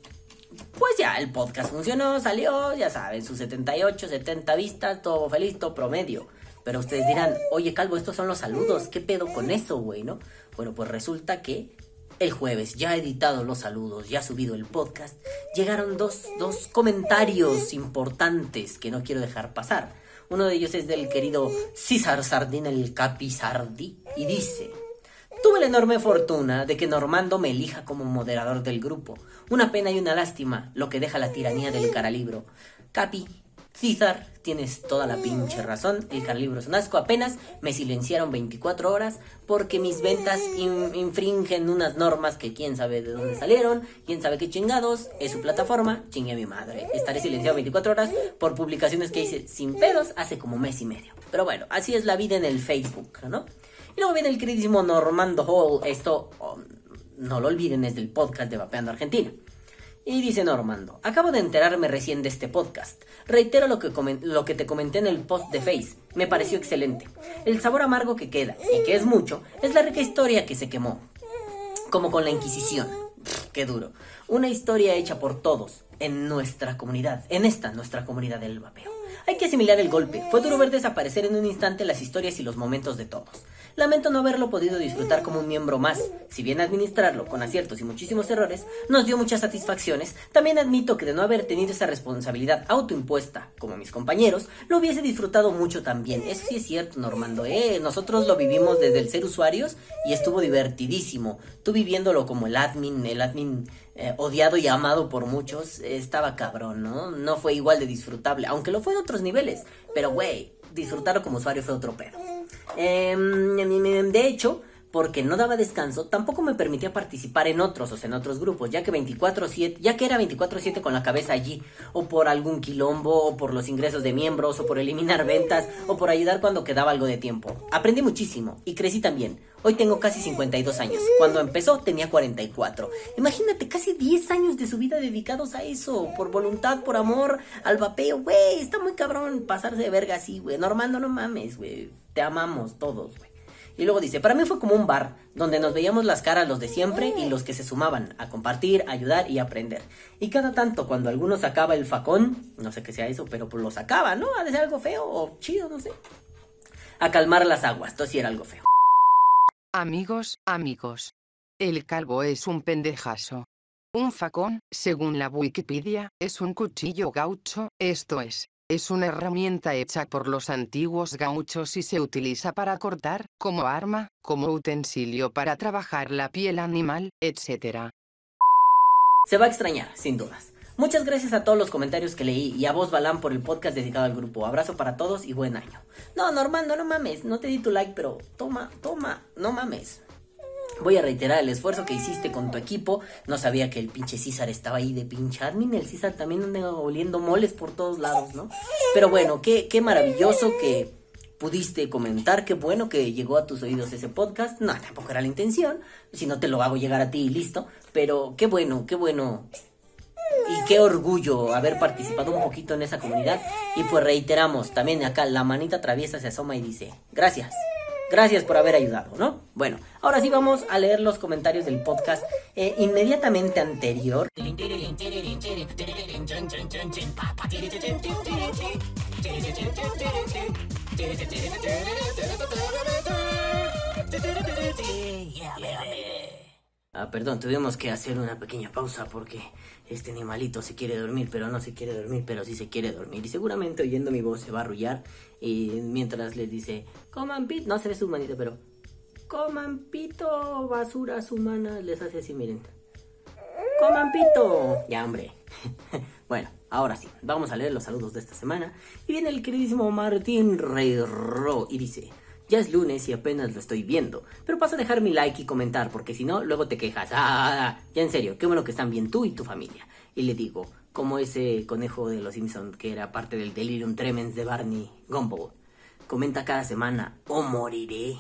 Pues ya, el podcast funcionó, salió, ya saben, sus 78, 70 vistas, todo feliz, todo promedio. Pero ustedes dirán, oye Calvo, estos son los saludos, ¿qué pedo con eso, güey, no? Bueno, pues resulta que el jueves, ya editado los saludos, ya subido el podcast, llegaron dos, dos comentarios importantes que no quiero dejar pasar. Uno de ellos es del querido César Sardina, el Capi Sardi, y dice... Tuve la enorme fortuna de que Normando me elija como moderador del grupo. Una pena y una lástima, lo que deja la tiranía del caralibro. Capi, Cizar, tienes toda la pinche razón. El carlibro es un asco. Apenas me silenciaron 24 horas porque mis ventas in- infringen unas normas que quién sabe de dónde salieron, quién sabe qué chingados. Es su plataforma, chingue a mi madre. Estaré silenciado 24 horas por publicaciones que hice sin pedos hace como mes y medio. Pero bueno, así es la vida en el Facebook, ¿no? Y luego viene el queridísimo Normando Hall. Esto, oh, no lo olviden, es del podcast de Vapeando Argentina. Y dice Normando, acabo de enterarme recién de este podcast. Reitero lo que, lo que te comenté en el post de Face. Me pareció excelente. El sabor amargo que queda, y que es mucho, es la rica historia que se quemó. Como con la Inquisición. Qué duro. Una historia hecha por todos, en nuestra comunidad, en esta nuestra comunidad del vapeo. Hay que asimilar el golpe. Fue duro ver desaparecer en un instante las historias y los momentos de todos. Lamento no haberlo podido disfrutar como un miembro más. Si bien administrarlo con aciertos y muchísimos errores nos dio muchas satisfacciones, también admito que de no haber tenido esa responsabilidad autoimpuesta, como mis compañeros, lo hubiese disfrutado mucho también. Eso sí es cierto, Normando, ¿eh? Nosotros lo vivimos desde el ser usuarios y estuvo divertidísimo. Tú viviéndolo como el admin, el admin eh, odiado y amado por muchos, estaba cabrón, ¿no? No fue igual de disfrutable, aunque lo fue en otros niveles. Pero, güey, disfrutarlo como usuario fue otro pedo. Em, de hecho, porque no daba descanso, tampoco me permitía participar en otros, o sea, en otros grupos, ya que 24/7, ya que era 24/7 con la cabeza allí, o por algún quilombo, o por los ingresos de miembros, o por eliminar ventas, o por ayudar cuando quedaba algo de tiempo. Aprendí muchísimo y crecí también. Hoy tengo casi 52 años. Cuando empezó tenía 44. Imagínate, casi 10 años de su vida dedicados a eso, por voluntad, por amor, al vapeo, güey. Está muy cabrón pasarse de verga así, güey. Normando, no mames, güey. Te amamos todos. Y luego dice, para mí fue como un bar, donde nos veíamos las caras los de siempre y los que se sumaban a compartir, ayudar y aprender. Y cada tanto, cuando alguno sacaba el facón, no sé qué sea eso, pero pues lo sacaba, ¿no? Ha de ser algo feo o chido, no sé. A calmar las aguas, esto sí era algo feo. Amigos, amigos. El calvo es un pendejazo. Un facón, según la Wikipedia, es un cuchillo gaucho, esto es, es una herramienta hecha por los antiguos gauchos y se utiliza para cortar, como arma, como utensilio para trabajar la piel animal, etc. Se va a extrañar, sin dudas. Muchas gracias a todos los comentarios que leí y a vos, Balán, por el podcast dedicado al grupo. Abrazo para todos y buen año. No, Normando, no mames, no te di tu like, pero toma, toma, no mames. Voy a reiterar el esfuerzo que hiciste con tu equipo. No sabía que el pinche César estaba ahí de pinche admin. El César también anda oliendo moles por todos lados, ¿no? Pero bueno, qué, qué maravilloso que pudiste comentar. Qué bueno que llegó a tus oídos ese podcast. No, tampoco era la intención. Si no te lo hago llegar a ti y listo. Pero qué bueno, qué bueno y qué orgullo haber participado un poquito en esa comunidad. Y pues reiteramos, también acá la manita traviesa se asoma y dice, gracias, gracias por haber ayudado, ¿no? Bueno, ahora sí vamos a leer los comentarios del podcast eh, inmediatamente anterior. Ah, perdón, tuvimos que hacer una pequeña pausa porque este animalito se quiere dormir, pero no se quiere dormir, pero sí se quiere dormir. Y seguramente oyendo mi voz se va a arrullar y mientras les dice, coman pito, no se ve su manito, pero coman pito, basuras humanas, les hace así, miren. Coman pito. Ya, hombre. bueno, ahora sí, vamos a leer los saludos de esta semana. Y viene el queridísimo Martín Reiro y dice... Ya es lunes y apenas lo estoy viendo. Pero pasa a dejar mi like y comentar, porque si no, luego te quejas. Ah, ya en serio, qué bueno que están bien tú y tu familia. Y le digo, como ese conejo de los Simpsons que era parte del Delirium Tremens de Barney Gumble. Comenta cada semana, o moriré.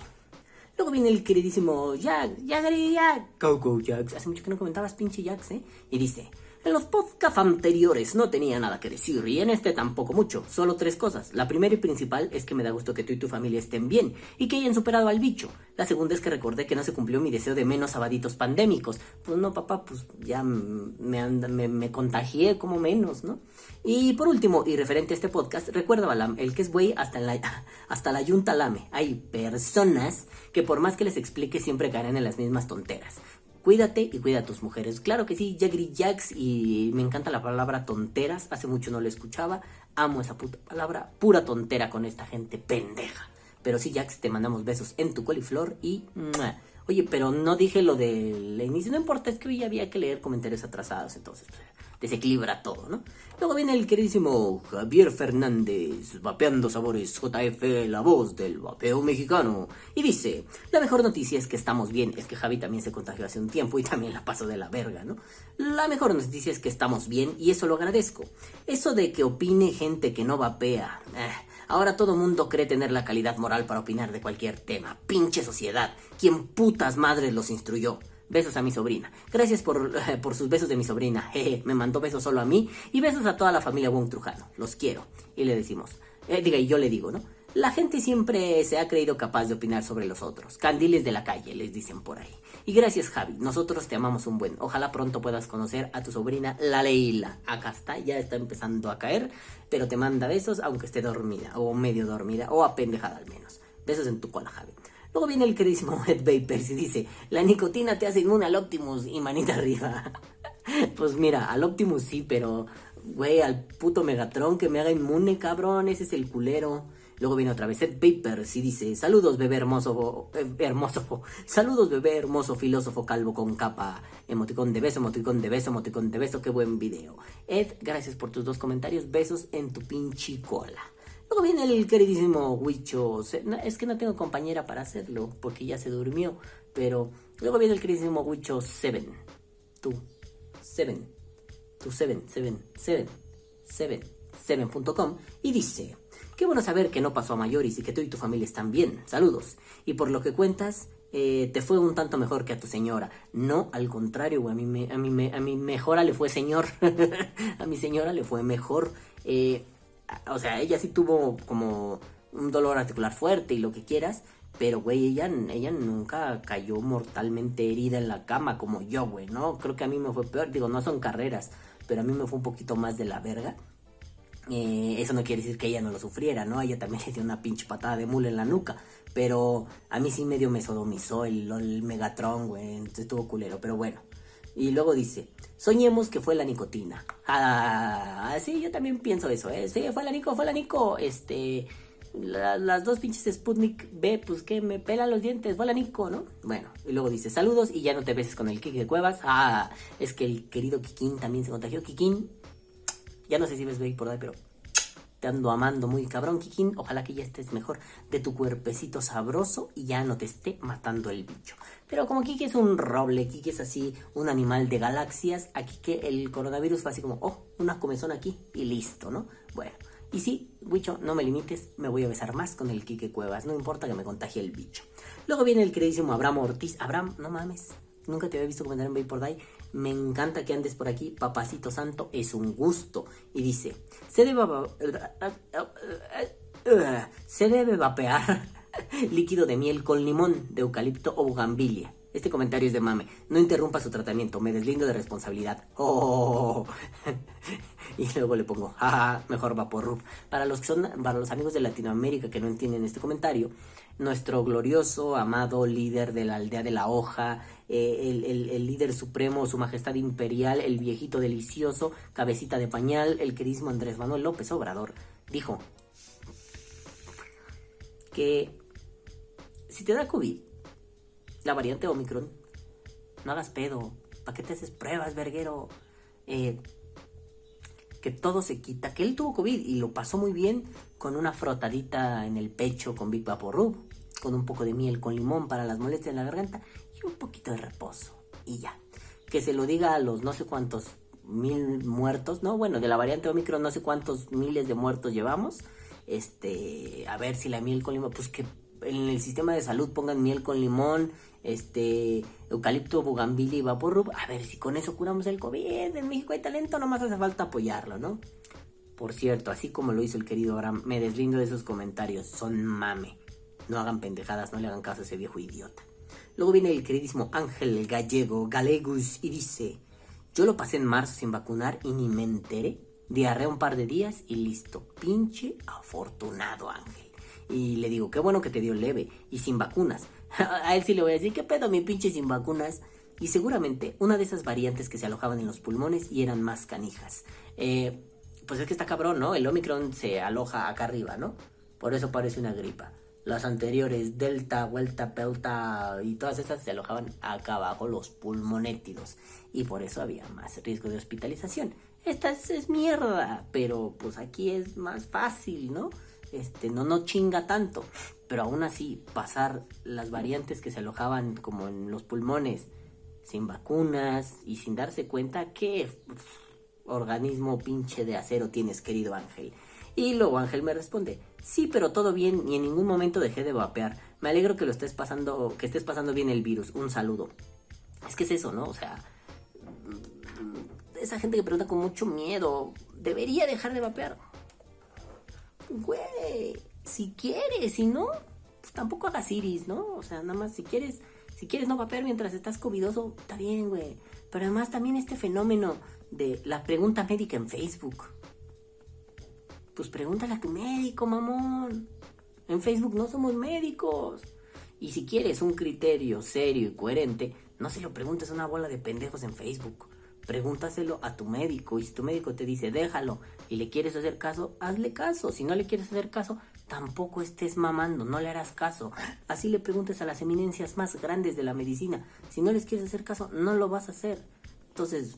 Luego viene el queridísimo Jack, Jack, Jack, Go Go Jax. Hace mucho que no comentabas pinche Jax, ¿eh? Y dice, en los podcasts anteriores no tenía nada que decir y en este tampoco mucho, solo tres cosas. La primera y principal es que me da gusto que tú y tu familia estén bien y que hayan superado al bicho. La segunda es que recordé que no se cumplió mi deseo de menos sabaditos pandémicos. Pues no, papá, pues ya me, me, contagié como menos, ¿no? Y por último, y referente a este podcast, recuerda, Balam, el que es güey hasta, la, hasta la yunta lame. Hay personas que por más que les explique siempre caen en las mismas tonteras. Cuídate y cuida a tus mujeres. Claro que sí, Jagri Jax y me encanta la palabra tonteras. Hace mucho no la escuchaba. Amo esa puta palabra. Pura tontera con esta gente pendeja. Pero sí, Jax, te mandamos besos en tu coliflor y... Oye, pero no dije lo del inicio. No importa, es que hoy había que leer comentarios atrasados. Entonces, pues, desequilibra todo, ¿no? Luego viene el queridísimo Javier Fernández, vapeando sabores JF, la voz del vapeo mexicano. Y dice, la mejor noticia es que estamos bien. Es que Javi también se contagió hace un tiempo y también la pasó de la verga, ¿no? La mejor noticia es que estamos bien y eso lo agradezco. Eso de que opine gente que no vapea. eh, ahora todo mundo cree tener la calidad moral para opinar de cualquier tema. Pinche sociedad. ¿Quién putas madres los instruyó? Besos a mi sobrina. Gracias por, por sus besos de mi sobrina. Jeje, me mandó besos solo a mí. Y besos a toda la familia Wong Trujano. Los quiero. Y le decimos. eh, diga, y yo le digo, ¿no? La gente siempre se ha creído capaz de opinar sobre los otros. Candiles de la calle, les dicen por ahí. Y gracias, Javi. Nosotros te amamos un buen. Ojalá pronto puedas conocer a tu sobrina, la Leila. Acá está, ya está empezando a caer. Pero te manda besos, aunque esté dormida. O medio dormida. O apendejada al menos. Besos en tu cola, Javi. Luego viene el queridísimo Ed Vapers y dice, la nicotina te hace inmune al Optimus y manita arriba. pues mira, al Optimus sí, pero, güey, al puto Megatron que me haga inmune, cabrón, ese es el culero. Luego viene otra vez Ed Vapers y dice, saludos bebé hermoso, eh, hermoso, saludos bebé hermoso filósofo calvo con capa, emoticón de beso, emoticón de beso, emoticón de beso, qué buen video. Ed, gracias por tus dos comentarios, besos en tu pinche cola. Luego viene el queridísimo Huicho. Es que no tengo compañera para hacerlo porque ya se durmió. Pero luego viene el queridísimo Huicho Seven. Tú. Seven. Tú Seven. Seven. Seven. Seven. Seven.com. Y dice. Qué bueno saber que no pasó a mayores y que tú y tu familia están bien. Saludos. Y por lo que cuentas, eh, te fue un tanto mejor que a tu señora. No, al contrario, a mí, me, a mí, me, a mi mejora le fue señor. a mi señora le fue mejor. Eh, o sea, ella sí tuvo como un dolor articular fuerte y lo que quieras, pero güey, ella, ella nunca cayó mortalmente herida en la cama como yo, güey, ¿no? Creo que a mí me fue peor, digo, no son carreras, pero a mí me fue un poquito más de la verga. Eh, eso no quiere decir que ella no lo sufriera, ¿no? Ella también le dio una pinche patada de mula en la nuca. Pero a mí sí medio me sodomizó el, el Megatron, güey. Entonces estuvo culero, pero bueno. Y luego dice, soñemos que fue la nicotina. Ah, sí, yo también pienso eso, ¿eh? Sí, fue la Nico, fue la Nico. Este, la- las dos pinches Sputnik B, pues que me pelan los dientes, fue la Nico, ¿no? Bueno, y luego dice, saludos y ya no te beses con el Kiki de Cuevas. Ah, es que el querido Kikín también se contagió. Kikín, ya no sé si ves por ahí, pero ando amando muy cabrón, Kikín. Ojalá que ya estés mejor de tu cuerpecito sabroso y ya no te esté matando el bicho. Pero como Kiki es un roble, Kiki es así un animal de galaxias, aquí que el coronavirus fue así como, oh, una comezón aquí y listo, ¿no? Bueno, y sí, bicho, no me limites, me voy a besar más con el Kike Cuevas, no importa que me contagie el bicho. Luego viene el queridísimo Abraham Ortiz. Abraham, no mames, nunca te había visto comentar en Baby por Day. Me encanta que andes por aquí, papacito santo, es un gusto. Y dice, se debe, se debe vapear líquido de miel con limón de eucalipto o bugambilia. Este comentario es de mame. No interrumpa su tratamiento, me deslindo de responsabilidad. Oh. y luego le pongo, mejor vaporrub. Para los que son, para los amigos de Latinoamérica que no entienden este comentario, nuestro glorioso, amado líder de la aldea de la hoja, eh, el, líder supremo, su majestad imperial, el viejito delicioso, cabecita de pañal, el queridísimo Andrés Manuel López Obrador, dijo que si te da COVID, la variante Omicron, no hagas pedo. ¿Para qué te haces pruebas, verguero? Eh, que todo se quita. Que él tuvo COVID y lo pasó muy bien con una frotadita en el pecho con Big Vaporub, con un poco de miel con limón para las molestias en la garganta y un poquito de reposo. Y ya. Que se lo diga a los no sé cuántos mil muertos, ¿no? Bueno, de la variante Omicron no sé cuántos miles de muertos llevamos. Este, a ver si la miel con limón, pues que en el sistema de salud pongan miel con limón, este, eucalipto, bugambilia y vaporrub, a ver si con eso curamos el COVID. En México hay talento, nomás hace falta apoyarlo, ¿no? Por cierto, así como lo hizo el querido Abraham, me deslindo de esos comentarios, son mame. No hagan pendejadas, no le hagan caso a ese viejo idiota. Luego viene el queridísimo Ángel Gallego, Galegus, y dice, yo lo pasé en marzo sin vacunar y ni me enteré. Diarrea un par de días y listo. Pinche afortunado Ángel. Y le digo, qué bueno que te dio leve y sin vacunas. A él sí le voy a decir, ¿qué pedo mi pinche sin vacunas? Y seguramente una de esas variantes que se alojaban en los pulmones y eran más canijas. Eh, pues es que está cabrón, ¿no? El Omicron se aloja acá arriba, ¿no? Por eso parece una gripa. Las anteriores, Delta, Vuelta, Pelta y todas esas se alojaban acá abajo, los pulmonétidos. Y por eso había más riesgo de hospitalización. esta es, mierda, pero pues aquí es más fácil, ¿no? Este, no, no chinga tanto, pero aún así pasar las variantes que se alojaban como en los pulmones, sin vacunas y sin darse cuenta qué organismo pinche de acero tienes, querido Ángel. Y luego Ángel me responde, sí, pero todo bien y en ningún momento dejé de vapear. Me alegro que lo estés pasando, que estés pasando bien el virus. Un saludo. Es que es eso, ¿no? O sea, esa gente que pregunta con mucho miedo, debería dejar de vapear. Güey, si quieres, si no, pues tampoco hagas iris, ¿no? O sea, nada más si quieres, si quieres no vapear mientras estás covidoso, está bien, güey. Pero además también este fenómeno de la pregunta médica en Facebook. Pues pregúntale a tu médico, mamón. En Facebook no somos médicos. Y si quieres un criterio serio y coherente, no se lo preguntes a una bola de pendejos en Facebook. Pregúntaselo a tu médico. Y si tu médico te dice déjalo y le quieres hacer caso, hazle caso. Si no le quieres hacer caso, tampoco estés mamando, no le harás caso. Así le preguntes a las eminencias más grandes de la medicina. Si no les quieres hacer caso, no lo vas a hacer. Entonces,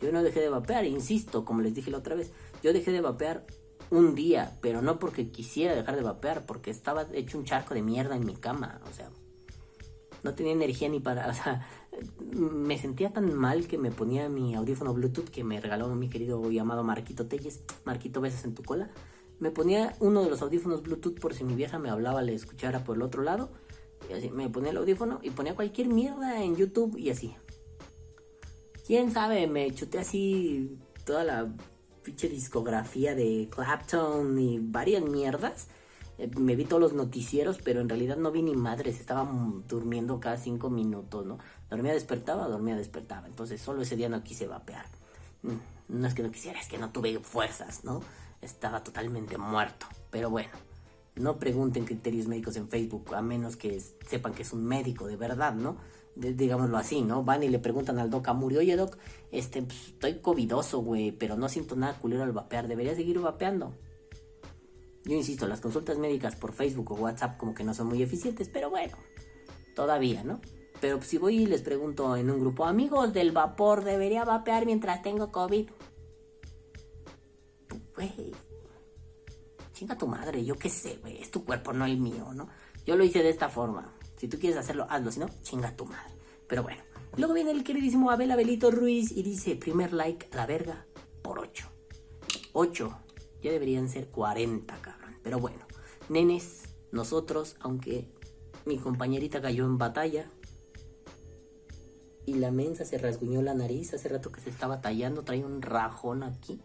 yo no dejé de vapear, insisto, como les dije la otra vez. Yo dejé de vapear un día, pero no porque quisiera dejar de vapear, porque estaba hecho un charco de mierda en mi cama. O sea, no tenía energía ni para, o sea, me sentía tan mal que me ponía mi audífono Bluetooth que me regaló mi querido y amado Marquito Telles, Marquito Besos en tu cola. Me ponía uno de los audífonos Bluetooth por si mi vieja me hablaba, le escuchara por el otro lado. Y así, me ponía el audífono y ponía cualquier mierda en YouTube y así. Quién sabe, me chuté así toda la pinche discografía de Clapton y varias mierdas eh, me vi todos los noticieros, pero en realidad no vi ni madres, estaba durmiendo cada cinco minutos, ¿no? Dormía, despertaba, dormía, despertaba. Entonces solo ese día no quise vapear. Mm, no es que no quisiera, es que no tuve fuerzas, ¿no? Estaba totalmente muerto. Pero bueno, no pregunten criterios médicos en Facebook, a menos que sepan que es un médico de verdad, ¿no? Digámoslo así, ¿no? Van y le preguntan al doc Amuri, oye doc, este, pues, estoy covidoso, güey, pero no siento nada culero al vapear, debería seguir vapeando. Yo insisto, las consultas médicas por Facebook o WhatsApp como que no son muy eficientes, pero bueno, todavía, ¿no? Pero si voy y les pregunto en un grupo, amigos del vapor, ¿debería vapear mientras tengo COVID? Güey, chinga tu madre, yo qué sé, güey, es tu cuerpo, no el mío, ¿no? Yo lo hice de esta forma. Si tú quieres hacerlo, hazlo, si no, chinga tu madre. Pero bueno, luego viene el queridísimo Abel Abelito Ruiz y dice, primer like a la verga por 8. 8 ya deberían ser 40, cabrón. Pero bueno, nenes, nosotros, aunque mi compañerita cayó en batalla y la mensa se rasguñó la nariz hace rato que se estaba tallando, trae un rajón aquí.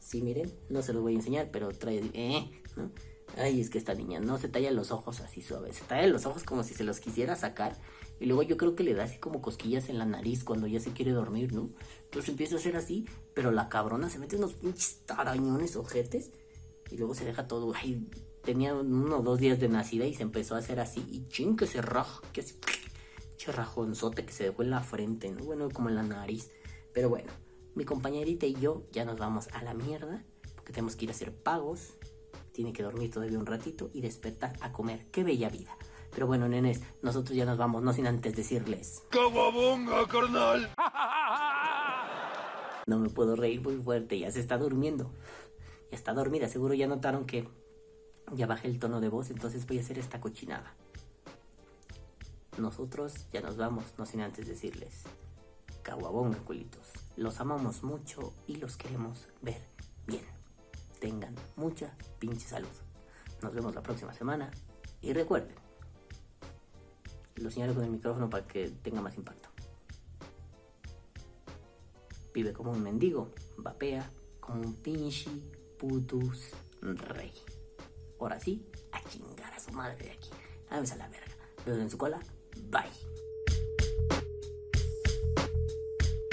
Sí, miren, no se los voy a enseñar, pero trae, eh. Ay, es que esta niña no se talla los ojos así suaves, se talla los ojos como si se los quisiera sacar y luego yo creo que le da así como cosquillas en la nariz cuando ya se quiere dormir, ¿no? Entonces empieza a hacer así, pero la cabrona se mete unos pinches tarañones ojetes y luego se deja todo. Ay, tenía uno o dos días de nacida y se empezó a hacer así y ching que se raja, que así, rajonzote que se dejó en la frente, ¿no? Bueno, como en la nariz. Pero bueno, mi compañerita y yo ya nos vamos a la mierda porque tenemos que ir a hacer pagos. Tiene que dormir todavía un ratito y despertar a comer. ¡Qué bella vida! Pero bueno, nenes, nosotros ya nos vamos, no sin antes decirles. ¡Cababonga, carnal! No me puedo reír muy fuerte, ya se está durmiendo. Ya está dormida, seguro ya notaron que ya bajé el tono de voz, entonces voy a hacer esta cochinada. Nosotros ya nos vamos, no sin antes decirles. Caguabonga, culitos. Los amamos mucho y los queremos ver bien. Tengan mucha pinche salud. Nos vemos la próxima semana y recuerden, lo señalo con el micrófono para que tenga más impacto. Vive como un mendigo, vapea como un pinche putus rey. Ahora sí, a chingar a su madre de aquí. Vamos a la verga. Los en su cola. Bye.